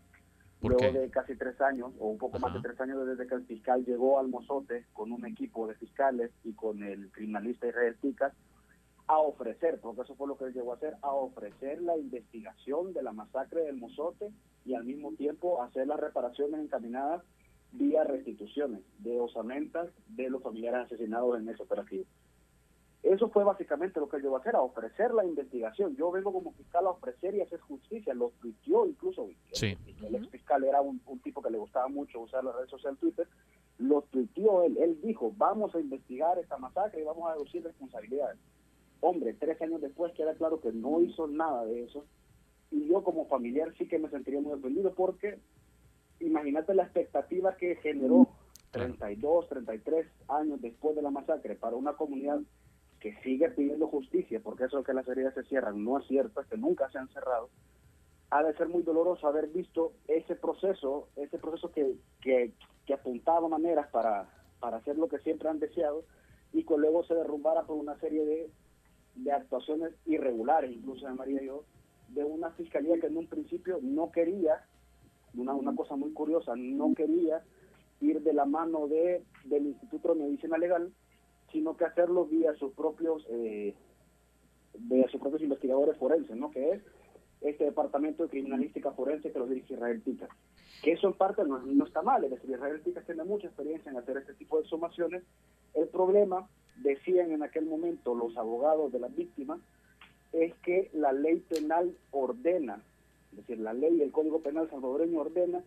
Luego de casi tres años, o un poco más de tres años desde que el fiscal llegó al Mozote con un equipo de fiscales y con el criminalista Israel Ticas, a ofrecer, porque eso fue lo que él llegó a hacer, a ofrecer la investigación de la masacre del Mozote y al mismo tiempo hacer las reparaciones encaminadas vía restituciones de osamentas de los familiares asesinados en ese operativo. Eso fue básicamente lo que él llegó a hacer, a ofrecer la investigación. Yo vengo como fiscal a ofrecer y hacer justicia. Lo tuiteó incluso. El ex fiscal era un, tipo que le gustaba mucho usar la red social Twitter. Lo tuiteó él. Él dijo, vamos a investigar esta masacre y vamos a deducir responsabilidades. Hombre, tres años después queda claro que no hizo nada de eso. Y yo como familiar sí que me sentiría muy ofendido porque imagínate la expectativa que generó 32, 33 años después de la masacre para una comunidad que sigue pidiendo justicia, porque eso que las heridas se cierran. No es cierto, es que nunca se han cerrado, ha de ser muy doloroso haber visto ese proceso, ese proceso que, que, apuntaba maneras para, para hacer lo que siempre han deseado y que luego se derrumbara por una serie de, de actuaciones irregulares, incluso de María y yo, de una fiscalía que en un principio no quería, una, una cosa muy curiosa, no quería ir de la mano de, del Instituto de Medicina Legal, sino que hacerlo vía sus propios eh, vía sus propios investigadores forenses, ¿no? Que es este departamento de criminalística forense que lo dirige Israel Tica. Que eso en parte no, no está mal, es decir, Israel Tica tiene mucha experiencia en hacer este tipo de sumaciones. El problema, decían en aquel momento los abogados de las víctimas, es que la ley penal ordena, es decir, la ley y el Código Penal salvadoreño ordena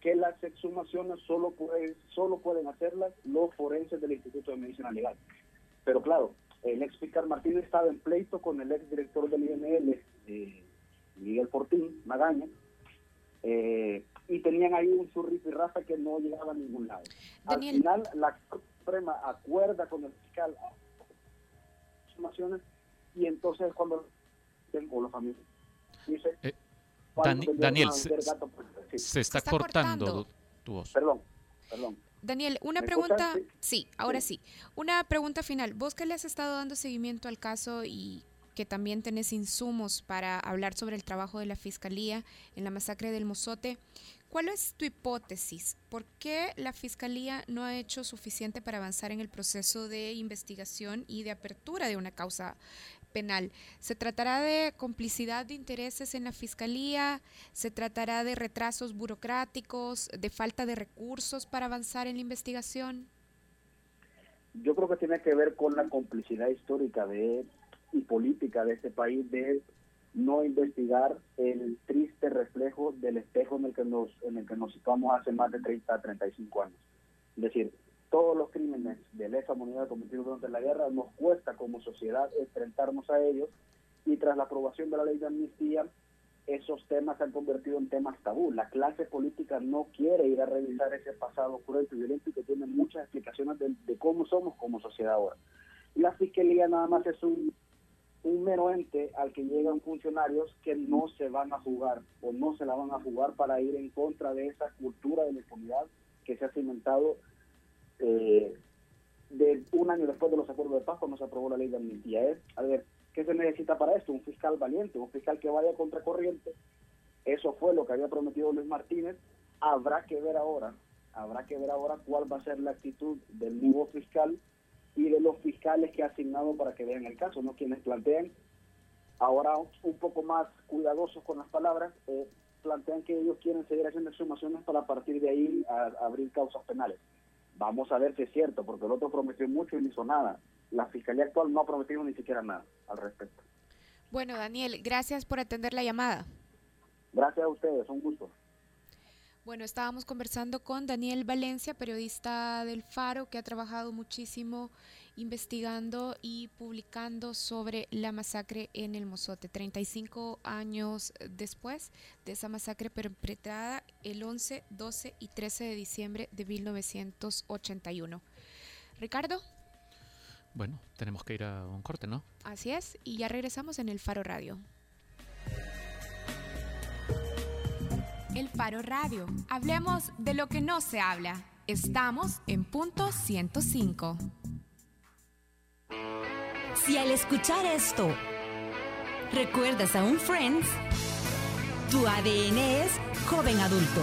que las exhumaciones solo, pueden solo pueden hacerlas los forenses del Instituto de Medicina Legal. Pero claro, el ex fiscal Martínez estaba en pleito con el ex director del INL, eh, Miguel Fortín Magaña, eh, y tenían ahí un rafa que no llegaba a ningún lado. Al final, la Suprema acuerda con el fiscal exhumaciones y entonces cuando tengo la familia dice... Eh, Daniel, se, está, cortando, tu voz. Perdón, perdón. Daniel, una pregunta, sí. ahora sí. Una pregunta final. Vos que le has estado dando seguimiento al caso y que también tenés insumos para hablar sobre el trabajo de la Fiscalía en la masacre del Mozote, ¿cuál es tu hipótesis? ¿Por qué la Fiscalía no ha hecho suficiente para avanzar en el proceso de investigación y de apertura de una causa penal. ¿Se tratará de complicidad de intereses en la Fiscalía? ¿Se tratará de retrasos burocráticos, de falta de recursos para avanzar en la investigación? Yo creo que tiene que ver con la complicidad histórica de y política de este país de no investigar el triste reflejo del espejo en el que nos en el que nos situamos hace más de 30 a 35 años. Es decir, todos los crímenes de lesa humanidad cometidos durante la guerra, nos cuesta como sociedad enfrentarnos a ellos y tras la aprobación de la ley de amnistía, esos temas se han convertido en temas tabú. La clase política no quiere ir a revisar ese pasado cruento y violento y que tiene muchas explicaciones de, cómo somos como sociedad ahora. La fiscalía nada más es un, un mero ente al que llegan funcionarios que no se van a jugar o no se la van a jugar para ir en contra de esa cultura de la impunidad que se ha cimentado eh, de un año después de los acuerdos de paz cuando se aprobó la ley de amnistía. Es, a ver, ¿qué se necesita para esto? Un fiscal valiente, un fiscal que vaya contra corriente. Eso fue lo que había prometido Luis Martínez. Habrá que ver ahora, habrá que ver ahora cuál va a ser la actitud del nuevo fiscal y de los fiscales que ha asignado para que vean el caso, ¿no? Quienes plantean ahora un poco más cuidadosos con las palabras, eh, plantean que ellos quieren seguir haciendo exhumaciones para a partir de ahí abrir causas penales. Vamos a ver si es cierto, porque el otro prometió mucho y no hizo nada. La Fiscalía actual no ha prometido ni siquiera nada al respecto. Bueno, Daniel, gracias por atender la llamada. Gracias a ustedes, un gusto. Bueno, estábamos conversando con Daniel Valencia, periodista del Faro, que ha trabajado muchísimo investigando y publicando sobre la masacre en el Mozote, 35 años después de esa masacre perpetrada el 11, 12 y 13 de diciembre de 1981. Ricardo. Bueno, tenemos que ir a un corte, ¿no? Así es, y ya regresamos en el Faro Radio. El Faro Radio. Hablemos de lo que no se habla. Estamos en punto 105. Si al escuchar esto recuerdas a un Friends, tu ADN es joven adulto.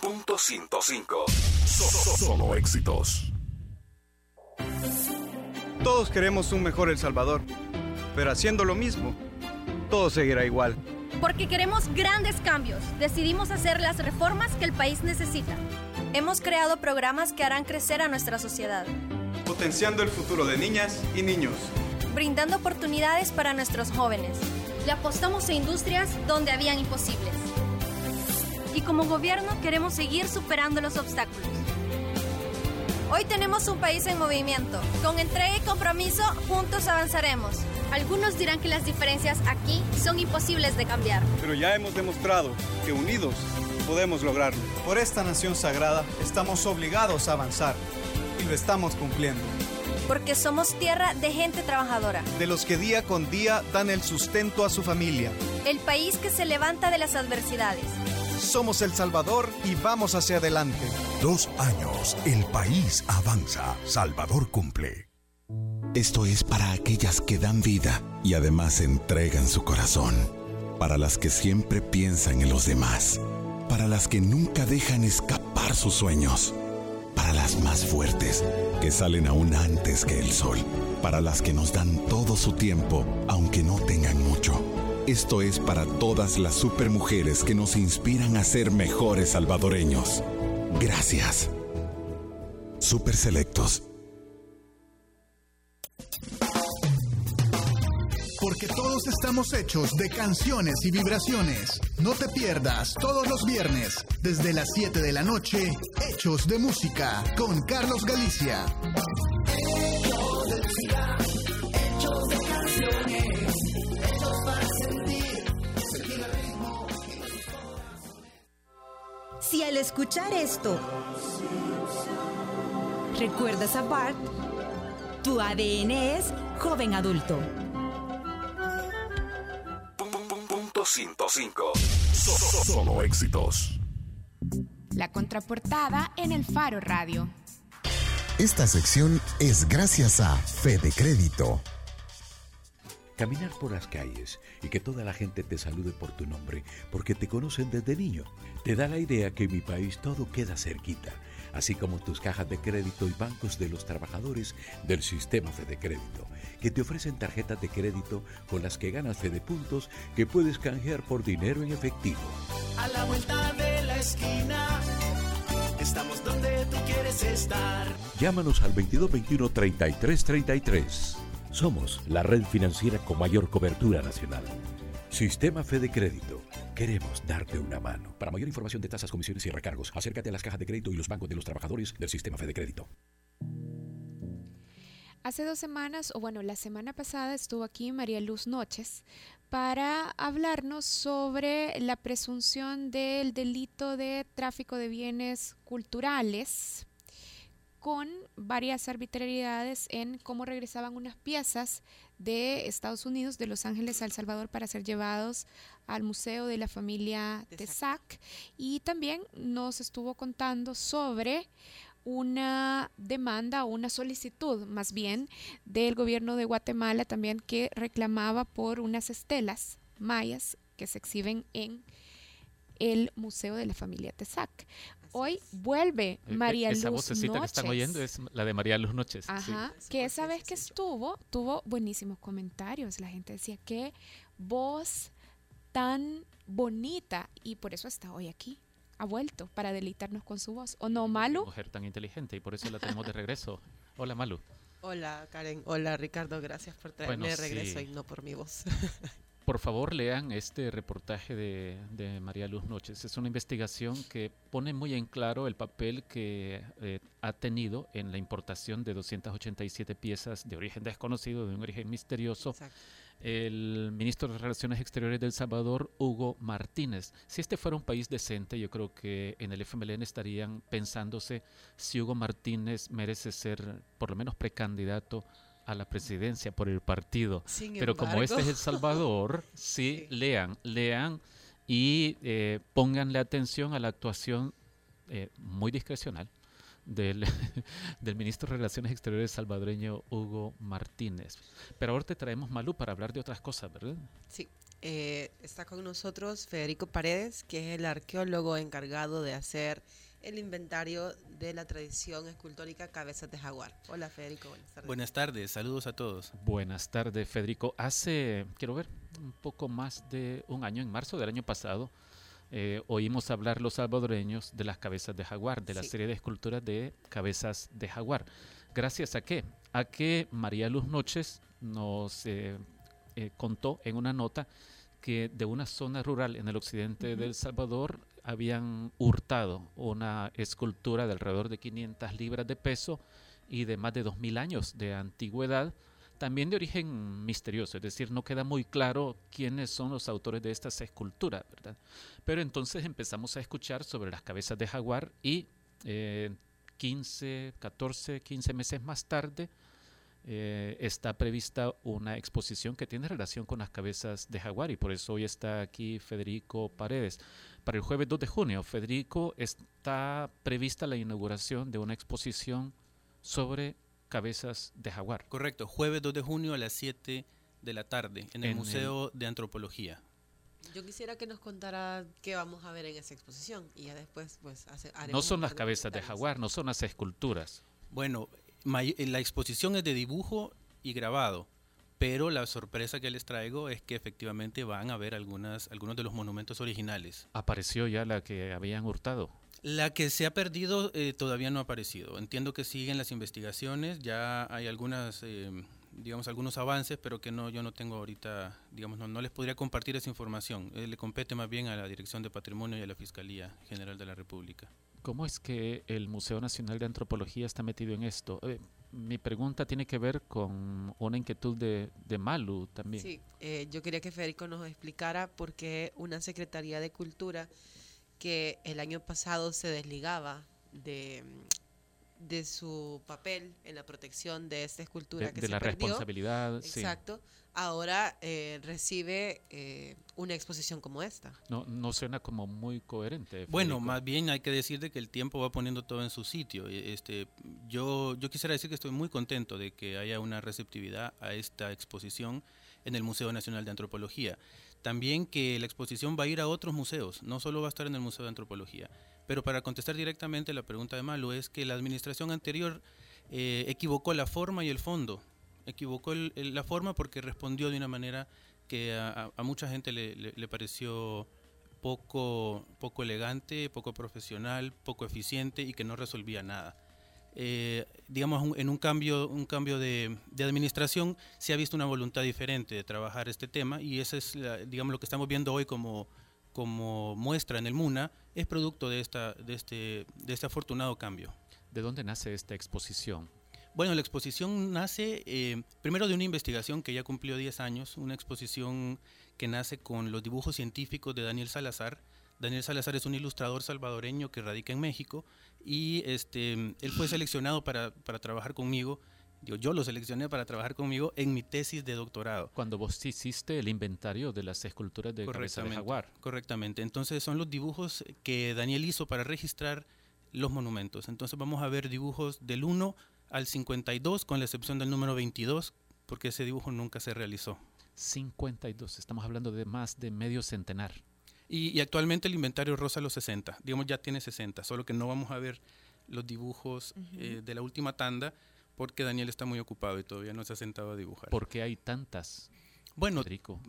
Punto 105. Solo éxitos. Todos queremos un mejor El Salvador, pero haciendo lo mismo, todo seguirá igual. Porque queremos grandes cambios, decidimos hacer las reformas que el país necesita. Hemos creado programas que harán crecer a nuestra sociedad. Potenciando el futuro de niñas y niños. Brindando oportunidades para nuestros jóvenes. Le apostamos a industrias donde habían imposibles. Y como gobierno queremos seguir superando los obstáculos Hoy tenemos un país en movimiento. Con entrega y compromiso, juntos avanzaremos. Algunos dirán que las diferencias aquí son imposibles de cambiar. Pero ya hemos demostrado que unidos podemos lograrlo. Por esta nación sagrada estamos obligados a avanzar y lo estamos cumpliendo. Porque somos tierra de gente trabajadora. De los que día con día dan el sustento a su familia. El país que se levanta de las adversidades somos El Salvador y vamos hacia adelante. Dos años, el país avanza. Salvador cumple. Esto es para aquellas que dan vida y además entregan su corazón. Para las que siempre piensan en los demás. Para las que nunca dejan escapar sus sueños. Para las más fuertes, que salen aún antes que el sol. Para las que nos dan todo su tiempo, aunque no tengan mucho esto es para todas las supermujeres que nos inspiran a ser mejores salvadoreños. Gracias. Super Selectos. Porque todos estamos hechos de canciones y vibraciones. No te pierdas todos los viernes, desde las 7 de la noche, Hechos de Música, con Carlos Galicia. Si al escuchar esto recuerdas a Bart, tu ADN es joven adulto. Punto 105. Solo éxitos. La contraportada en el Faro Radio. Esta sección es gracias a Fede Crédito Caminar por las calles y que toda la gente te salude por tu nombre porque te conocen desde niño, te da la idea que en mi país todo queda cerquita, así como tus cajas de crédito y bancos de los trabajadores del sistema Fede Crédito, que te ofrecen tarjetas de crédito con las que ganas Fede Puntos que puedes canjear por dinero en efectivo. A la vuelta de la esquina. Estamos donde tú quieres estar. Llámanos al 2221 3333. Somos la red financiera con mayor cobertura nacional. Sistema Fede Crédito. Queremos darte una mano. Para mayor información de tasas, comisiones y recargos, acércate a las cajas de crédito y los bancos de los trabajadores del Sistema Fede Crédito. Hace dos semanas, o bueno, la semana pasada estuvo aquí María Luz Noches para hablarnos sobre la presunción del delito de tráfico de bienes culturales con varias arbitrariedades en cómo regresaban unas piezas de Estados Unidos, de Los Ángeles a El Salvador, para ser llevados al Museo de la Familia Tesac. Y también nos estuvo contando sobre una demanda o una solicitud más bien del gobierno de Guatemala también que reclamaba por unas estelas mayas que se exhiben en el Museo de la Familia Tesac. Hoy vuelve Eh, eh, María Esa Luz vocecita que están oyendo es la de María Luz Noches. sí. Ajá, que esa vez que estuvo, tuvo buenísimos comentarios. La gente decía, qué voz tan bonita. Y por eso está hoy aquí. Ha vuelto para deleitarnos con su voz. ¿O no, Malu? Mujer tan inteligente y por eso la tenemos de regreso. Hola, Malu. Hola Karen, hola Ricardo, gracias por traerme Bueno, de regreso sí. y no por mi voz. Por favor, lean este reportaje de, de María Luz Noches. Es una investigación que pone muy en claro el papel que eh, ha tenido en la importación de 287 piezas de origen desconocido, de un origen misterioso, el ministro de Relaciones Exteriores del Salvador, Hugo Martínez. Si este fuera un país decente, yo creo que en el FMLN estarían pensándose si Hugo Martínez merece ser por lo menos precandidato a la presidencia por el partido. Sin Pero como este es El embargo- Salvador, sí, lean, lean y eh, pónganle atención a la actuación eh, muy discrecional del, del ministro de Relaciones Exteriores salvadoreño Hugo Martínez. Pero ahora te traemos Malú para hablar de otras cosas, ¿verdad? Sí, eh, está con nosotros Federico Paredes, que es el arqueólogo encargado de hacer el inventario de la tradición escultórica Cabezas de Jaguar. Hola Federico, buenas tardes. Buenas tardes, saludos a todos. Buenas tardes, Federico. Hace, quiero ver, un poco más de un año, en marzo del año pasado, eh, oímos hablar los salvadoreños de las cabezas de jaguar, de la Sí. serie de esculturas de cabezas de jaguar. ¿Gracias a qué? A que María Luz Noches nos eh, eh, contó en una nota que de una zona rural en el occidente Ujú. del Salvador habían hurtado una escultura de alrededor de 500 libras de peso y de más de 2.000 años de antigüedad, también de origen misterioso, es decir, no queda muy claro quiénes son los autores de estas esculturas, ¿verdad? Pero entonces empezamos a escuchar sobre las cabezas de jaguar y eh, 15, 14, 15 meses más tarde eh, está prevista una exposición que tiene relación con las cabezas de jaguar y por eso hoy está aquí Federico Paredes. Para el jueves 2 de junio, Federico, está prevista la inauguración de una exposición sobre cabezas de jaguar. Correcto, jueves 2 de junio a las 7 de la tarde en el En el- Museo de Antropología. Yo quisiera que nos contara qué vamos a ver en esa exposición y ya después pues hace, No haremos son las cabezas de jaguar, no son las esculturas. Bueno, la exposición es de dibujo y grabado, pero la sorpresa que les traigo es que efectivamente van a ver algunas, algunos de los monumentos originales. Apareció ya la que habían hurtado. La que se ha perdido eh, todavía no ha aparecido. Entiendo que siguen las investigaciones, ya hay algunas, eh, digamos, algunos avances, pero que no, yo no tengo ahorita, digamos, no, no les podría compartir esa información. Eh, le compete más bien a la Dirección de Patrimonio y a la Fiscalía General de la República. ¿Cómo es que el Museo Nacional de Antropología está metido en esto? Eh, mi pregunta tiene que ver con una inquietud de, de Malu también. Sí, eh, yo quería que Federico nos explicara por qué una Secretaría de Cultura que el año pasado se desligaba de, de su papel en la protección de esta escultura De- que de se la perdió, responsabilidad, sí. Exacto. Ahora eh, recibe eh, una exposición como esta. No, no suena como muy coherente. Bueno, Federico. más bien hay que decir de que el tiempo va poniendo todo en su sitio. Este, yo, yo quisiera decir que estoy muy contento de que haya una receptividad a esta exposición en el Museo Nacional de Antropología. También que la exposición va a ir a otros museos, no solo va a estar en el Museo de Antropología. Pero para contestar directamente la pregunta de Malu es que la administración anterior eh, equivocó la forma y el fondo. Equivocó la forma porque respondió de una manera que a, a- mucha gente le- pareció poco, poco elegante, poco profesional, poco eficiente y que no resolvía nada. Eh, digamos, un- en un cambio, un cambio de, de administración se ha visto una voluntad diferente de trabajar este tema y eso es, digamos, lo que estamos viendo hoy como, como muestra en el MUNA, es producto de, esta, de, este, de este afortunado cambio. ¿De dónde nace esta exposición? Bueno, la exposición nace eh, primero de una investigación que ya cumplió 10 años, una exposición que nace con los dibujos científicos de Daniel Salazar. Daniel Salazar es un ilustrador salvadoreño que radica en México y este, él fue seleccionado para, para trabajar conmigo yo lo seleccioné para trabajar conmigo en mi tesis de doctorado. Cuando vos hiciste el inventario de las esculturas de cabeza de jaguar. Correctamente. Entonces son los dibujos que Daniel hizo para registrar los monumentos. Entonces vamos a ver dibujos del 1 al 52, con la excepción del número 22, porque ese dibujo nunca se realizó. 52, estamos hablando de más de medio centenar. Y, actualmente el inventario rosa los 60, digamos ya tiene 60, solo que no vamos a ver los dibujos eh, de la última tanda, porque Daniel está muy ocupado y todavía no se ha sentado a dibujar. ¿Por qué hay tantas? Bueno,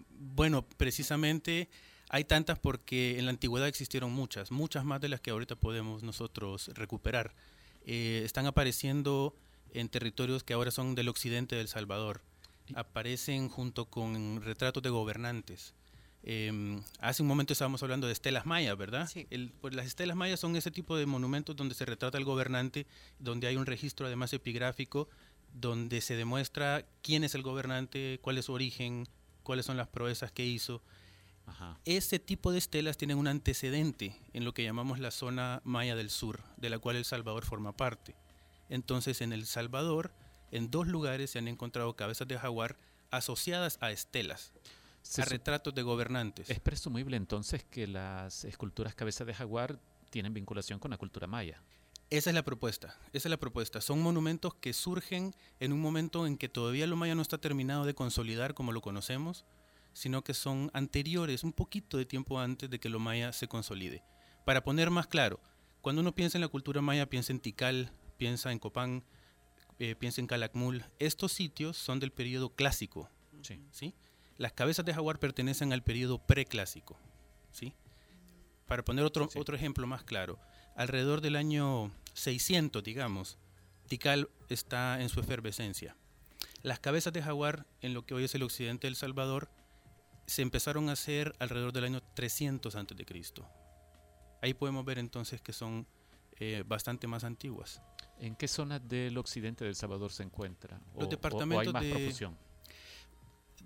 bueno, precisamente hay tantas porque en la antigüedad existieron muchas, muchas más de las que ahorita podemos nosotros recuperar. Eh, están apareciendo en territorios que ahora son del occidente del Salvador. Aparecen junto con retratos de gobernantes. Em, hace un momento estábamos hablando de estelas mayas, ¿verdad? Sí. pues las estelas mayas son ese tipo de monumentos donde se retrata al gobernante, donde hay un registro además epigráfico, donde se demuestra quién es el gobernante, cuál es su origen, cuáles son las proezas que hizo. Ajá. Este tipo de estelas tienen un antecedente en lo que llamamos la zona maya del sur, de la cual El Salvador forma parte. Entonces, en El Salvador, en dos lugares se han encontrado cabezas de jaguar asociadas a estelas a retratos de gobernantes. Es presumible entonces que las esculturas cabeza de jaguar tienen vinculación con la cultura maya. Esa es la propuesta, esa es la propuesta. Son monumentos que surgen en un momento en que todavía lo maya no está terminado de consolidar como lo conocemos, sino que son anteriores, un poquito de tiempo antes de que lo maya se consolide. Para poner más claro, cuando uno piensa en la cultura maya, piensa en Tikal, piensa en Copán, eh, piensa en Calakmul. Estos sitios son del periodo clásico. Sí. ¿sí? Las cabezas de jaguar pertenecen al periodo preclásico. ¿sí? Para poner otro, otro ejemplo más claro, alrededor del año 600, digamos, Tikal está en su efervescencia. Las cabezas de jaguar, en lo que hoy es el occidente del Salvador, se empezaron a hacer alrededor del año 300 a.C. Ahí podemos ver entonces que son eh, bastante más antiguas. ¿En qué zona del occidente del Salvador se encuentra? Los departamentos hay más de, profusión?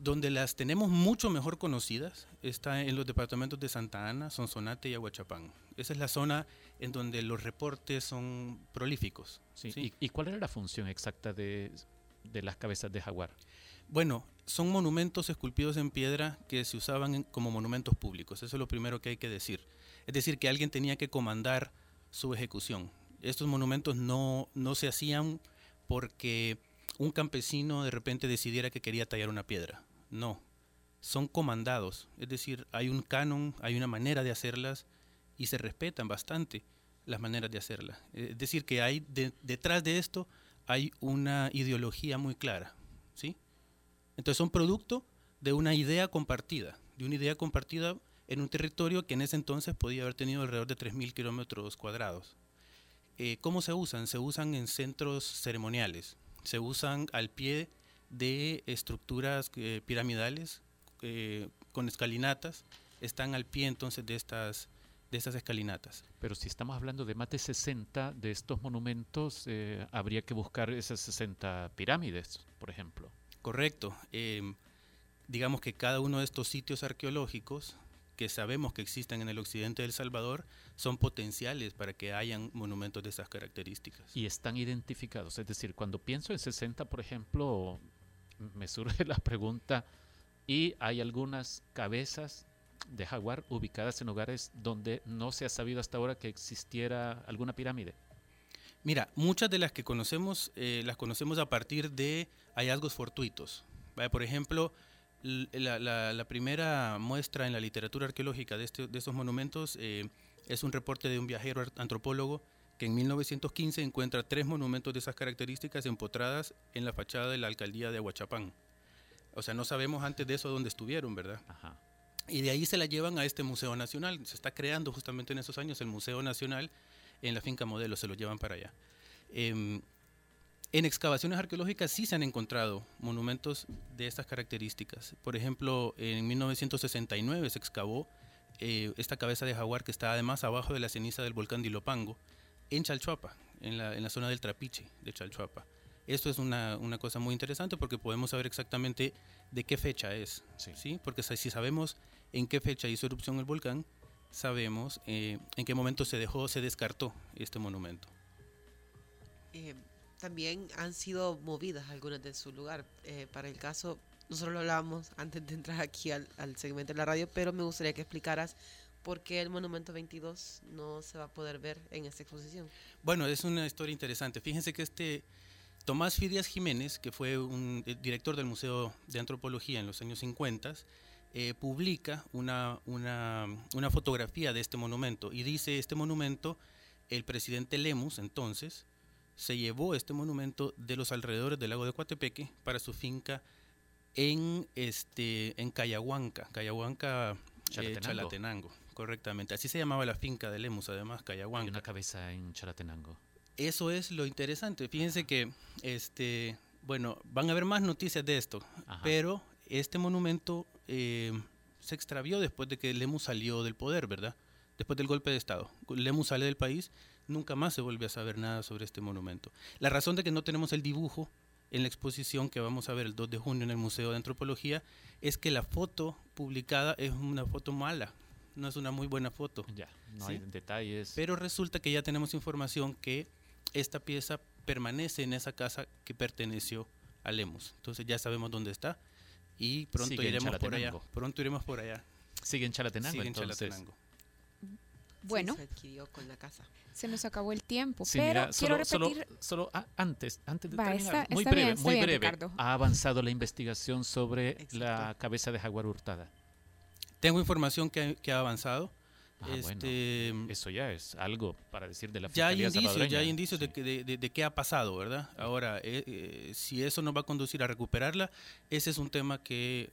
Donde las tenemos mucho mejor conocidas está en los departamentos de Santa Ana, Sonsonate y Aguachapán. Esa es la zona en donde los reportes son prolíficos. ¿Y, cuál era la función exacta de, las cabezas de jaguar? Bueno, son monumentos esculpidos en piedra que se usaban como monumentos públicos. Eso es lo primero que hay que decir. Es decir, que alguien tenía que comandar su ejecución. Estos monumentos no, no se hacían porque un campesino de repente decidiera que quería tallar una piedra no, son comandados, es decir, hay un canon, hay una manera de hacerlas y se respetan bastante las maneras de hacerlas. Es decir, que hay detrás de esto hay una ideología muy clara, ¿sí? Entonces son producto de una idea compartida, de una idea compartida en un territorio que en ese entonces podía haber tenido alrededor de 3.000 kilómetros cuadrados. Eh, ¿Cómo se usan? Se usan en centros ceremoniales, se usan al pie de estructuras eh, piramidales eh, con escalinatas, están al pie entonces de estas, de estas escalinatas. Pero si estamos hablando de más de 60 de estos monumentos, eh, habría que buscar esas 60 pirámides, por ejemplo. Correcto. Em, digamos que cada uno de estos sitios arqueológicos que sabemos que existen en el occidente del Salvador son potenciales para que hayan monumentos de esas características. Y están identificados, es decir, cuando pienso en 60, por ejemplo, me surge la pregunta, y hay algunas cabezas de jaguar ubicadas en lugares donde no se ha sabido hasta ahora que existiera alguna pirámide. Mira, muchas de las que conocemos eh, las conocemos a partir de hallazgos fortuitos. Por ejemplo, la, primera muestra en la literatura arqueológica de, este, estos monumentos eh, es un reporte de un viajero antropólogo que en 1915 encuentra tres monumentos de esas características empotradas en la fachada de la alcaldía de Aguachapán. O sea, no sabemos antes de eso dónde estuvieron, ¿verdad? Y de ahí se la llevan a este Museo Nacional. Se está creando justamente en esos años el Museo Nacional en la finca Modelo, se lo llevan para allá. Em, en excavaciones arqueológicas sí se han encontrado monumentos de estas características. Por ejemplo, en 1969 se excavó eh, esta cabeza de jaguar que está además abajo de la ceniza del volcán Dilopango en Chalchuapa, en la, en la zona del Trapiche de Chalchuapa. Esto es una, una, cosa muy interesante porque podemos saber exactamente de qué fecha es, sí. Porque si sabemos en qué fecha hizo erupción el volcán, sabemos eh, en qué momento se dejó, se descartó este monumento. Eh, también han sido movidas algunas de su lugar. Eh, para el caso, nosotros lo hablábamos antes de entrar aquí al, al, segmento de la radio, pero me gustaría que explicaras por qué el Monumento 22 no se va a poder ver en esta exposición. Bueno, es una historia interesante. Fíjense que este Tomás Fidias Jiménez, que fue un director del Museo de Antropología en los años 50, eh, publica una, una, una, fotografía de este monumento y dice, este monumento, el presidente Lemus entonces, se llevó este monumento de los alrededores del lago de Coatepeque para su finca en, este, en Cayahuanca, Cayahuanca, Chalatenango. Eh, Chalatenango. Correctamente. Así se llamaba la finca de Lemus, además, Cayahuanca. Hay una cabeza en Chalatenango. Eso es lo interesante. Fíjense que, este, bueno, van a haber más noticias de esto, Ajá. pero este monumento eh, se extravió después de que Lemus salió del poder, ¿verdad? Después del golpe de Estado. Lemus sale del país, nunca más se vuelve a saber nada sobre este monumento. La razón de que no tenemos el dibujo en la exposición que vamos a ver el 2 de junio en el Museo de Antropología es que la foto publicada es una foto mala, no es una muy buena foto. Ya, no ¿sí? hay detalles. Pero resulta que ya tenemos información que esta pieza permanece en esa casa que perteneció a Lemus. Entonces ya sabemos dónde está y pronto Sigue iremos por allá. Pronto iremos por allá. Sigue en Chalatenango. Sigue en entonces. Chalatenango. Bueno, Sí, se adquirió con la casa. se nos acabó el tiempo, Sí, pero mira, quiero solo, repetir. solo, solo ah, antes, antes de Va, terminar, está- muy está breve, bien, muy bien, breve. Ricardo. Ha avanzado la investigación sobre la cabeza de jaguar hurtada. Tengo información que, que ha avanzado. Ah, este, bueno, eso ya es algo para decir de la ya hay indicios, ya hay indicios de, que, de, de- de qué ha pasado, ¿verdad? Ahora, eh, eh, si eso nos va a conducir a recuperarla, ese es un tema que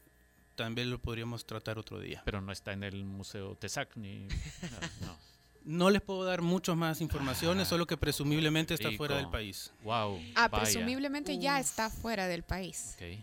también lo podríamos tratar otro día. Pero no está en el Museo Tesac ni... no, no. No les puedo dar muchas más informaciones, Ah, solo que presumiblemente está fuera del país. Wow. Ah, vaya. presumiblemente ya está fuera del país. Ok,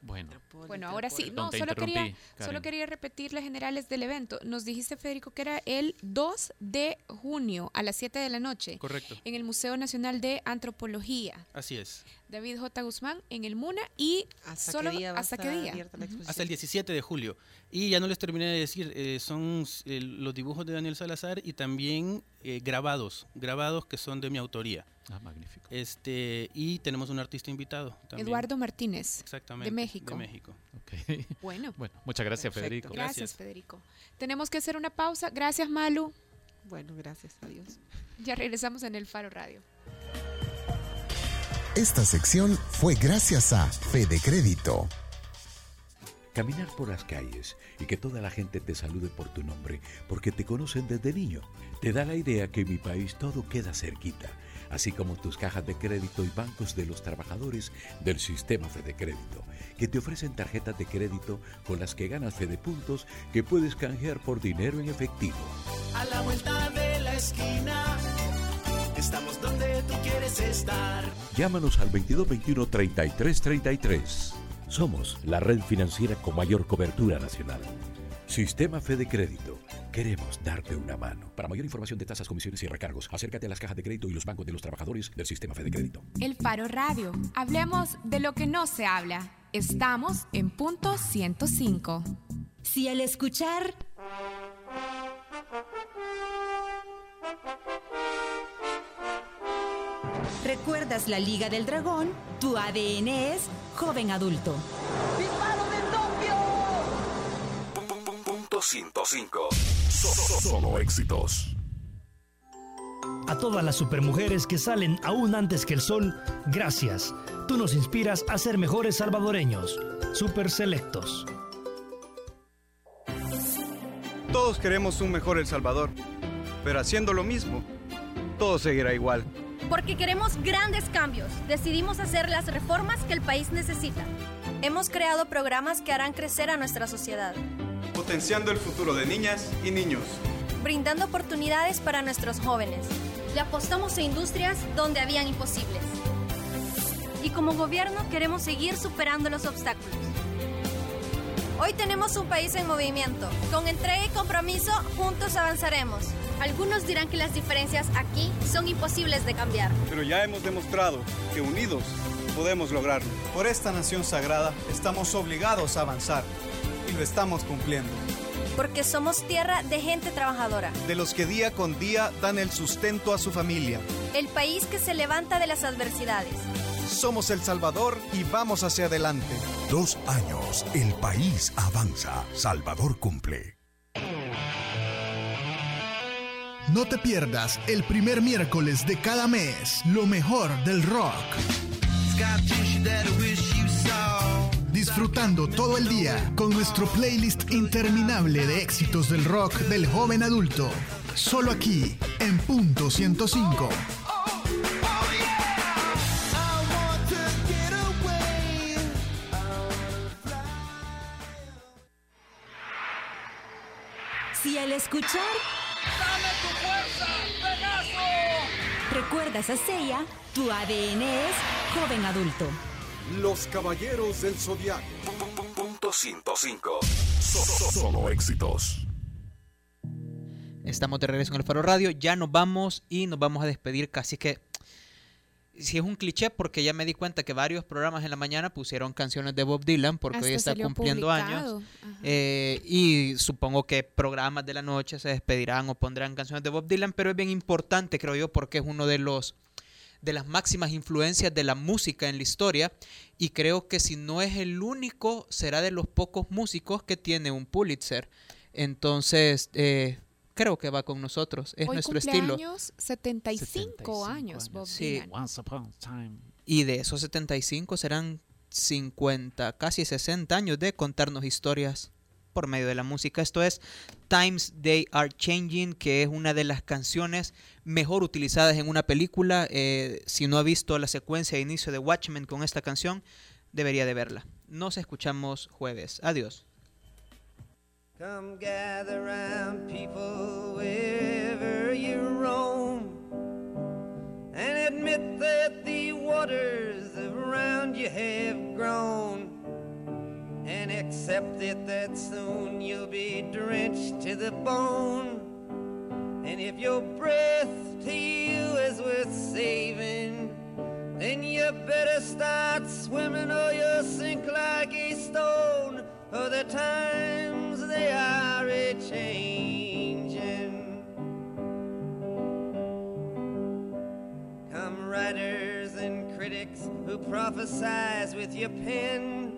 Bueno. Bueno, ahora sí, no, solo quería, solo quería repetir las generales del evento. Nos dijiste, Federico, que era el 2 de junio a las 7 de la noche. Correcto. En el Museo Nacional de Antropología. Así es. David J. Guzmán en el MUNA y ¿Hasta solo qué día hasta qué día. Hasta el 17 de julio. Y ya no les terminé de decir, eh, son eh, los dibujos de Daniel Salazar y también eh, grabados, grabados que son de mi autoría. Ah, magnífico. Este, y tenemos un artista invitado también. Eduardo Martínez. Exactamente. De México. De México. Ok. Bueno. Bueno, muchas gracias, Federico. Gracias, Gracias. Federico. Tenemos que hacer una pausa. Gracias, Malu. Bueno, gracias. Adiós. Ya regresamos en el Faro Radio. Esta sección fue gracias a Fede Crédito. Caminar por las calles y que toda la gente te salude por tu nombre porque te conocen desde niño, te da la idea que en mi país todo queda cerquita, así como tus cajas de crédito y bancos de los trabajadores del sistema Fede Crédito, que te ofrecen tarjetas de crédito con las que ganas Fede Puntos que puedes canjear por dinero en efectivo. A la vuelta de la esquina, estamos donde tú quieres estar. Llámanos al 2221 3333. Somos la red financiera con mayor cobertura nacional. Sistema Fede Crédito. Queremos darte una mano. Para mayor información de tasas, comisiones y recargos, acércate a las cajas de crédito y los bancos de los trabajadores del Sistema Fede Crédito. El Faro Radio. Hablemos de lo que no se habla. Estamos en punto 105. Si al escuchar recuerdas la Liga del Dragón, tu ADN es joven adulto. 105. So- so- Solo éxitos. A todas las supermujeres que salen aún antes que el sol, gracias. Tú nos inspiras a ser mejores salvadoreños. Super Selectos. Todos queremos un mejor El Salvador, pero haciendo lo mismo, todo seguirá igual. Porque queremos grandes cambios, decidimos hacer las reformas que el país necesita. Hemos creado programas que harán crecer a nuestra sociedad, Potenciando el futuro de niñas y niños. brindando oportunidades para nuestros jóvenes. Le apostamos a industrias donde habían imposibles. Y como gobierno queremos seguir superando los obstáculos. Hoy tenemos un país en movimiento. Con entrega y compromiso, juntos avanzaremos. Algunos dirán que las diferencias aquí son imposibles de cambiar. Pero ya hemos demostrado que unidos podemos lograrlo. Por esta nación sagrada estamos obligados a avanzar y lo estamos cumpliendo. porque somos tierra de gente trabajadora. De los que día con día dan el sustento a su familia. El país que se levanta de las adversidades. Somos El Salvador y vamos hacia adelante. Dos años, el país avanza. Salvador cumple. No te pierdas el primer miércoles de cada mes lo mejor del rock. Disfrutando todo el día con nuestro playlist interminable de éxitos del rock del joven adulto. Solo aquí, en punto 105. Si al escuchar ¡Dame tu fuerza, Pegaso! recuerdas a Seiya, tu ADN es joven adulto. Los caballeros del zodiaco. Punto 105. Solo éxitos. Estamos de regreso en el Faro Radio. Ya nos vamos y nos vamos a despedir casi que. Si es un cliché, porque ya me di cuenta que varios programas en la mañana pusieron canciones de Bob Dylan, porque Hasta hoy está cumpliendo publicado. años. Eh, y supongo que programas de la noche se despedirán o pondrán canciones de Bob Dylan, pero es bien importante, creo yo, porque es uno de los de las máximas influencias de la música en la historia y creo que si no es el único, será de los pocos músicos que tiene un Pulitzer. Entonces, eh, creo que va con nosotros, es Hoy nuestro estilo. cumpleaños 75, años, Bob Sí. Dylan. Once upon a time. Y de esos 75 serán 50, casi 60 años de contarnos historias por medio de la música. Esto es Times They Are Changing, que es una de las canciones mejor utilizadas en una película. Eh, si no ha visto la secuencia de inicio de Watchmen con esta canción, debería de verla. Nos escuchamos jueves. Adiós. Come gather round people wherever you roam and admit that the waters around you have grown and accept it that soon you'll be drenched to the bone. And if your breath to you is worth saving, then you better start swimming or you'll sink like a stone. For the times they are a changing. Come writers and critics who prophesize with your pen.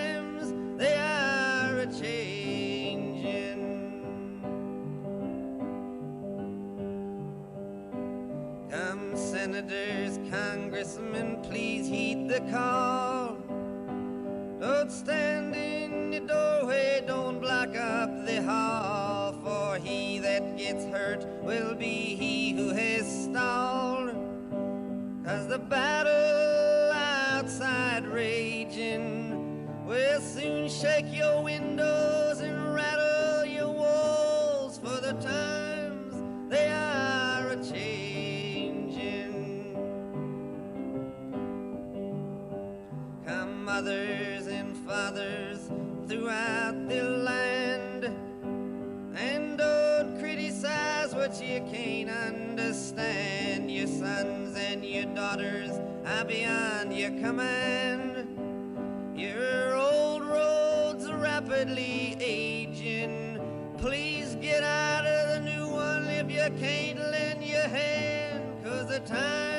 senators, congressmen, please heed the call. Don't stand in the doorway, don't block up the hall, for he that gets hurt will be he who has stalled. Cause the battle outside raging will soon shake your windows beyond your command. Your old roads are rapidly aging. Please get out of the new one if you can't lend your hand, cause the times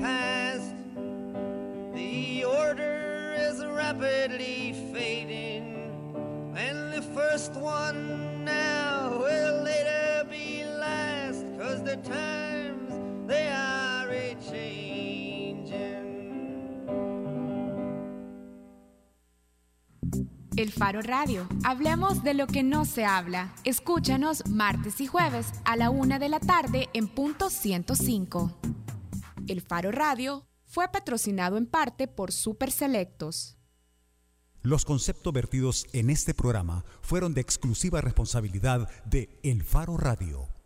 past. The order is rapidly fading, and the first one now will later be last, cause the times they are a changing. El Faro Radio. Hablemos de lo que no se habla. Escúchanos martes y jueves a la una de la tarde en punto 105. El Faro Radio fue patrocinado en parte por Super Selectos. Los conceptos vertidos en este programa fueron de exclusiva responsabilidad de El Faro Radio.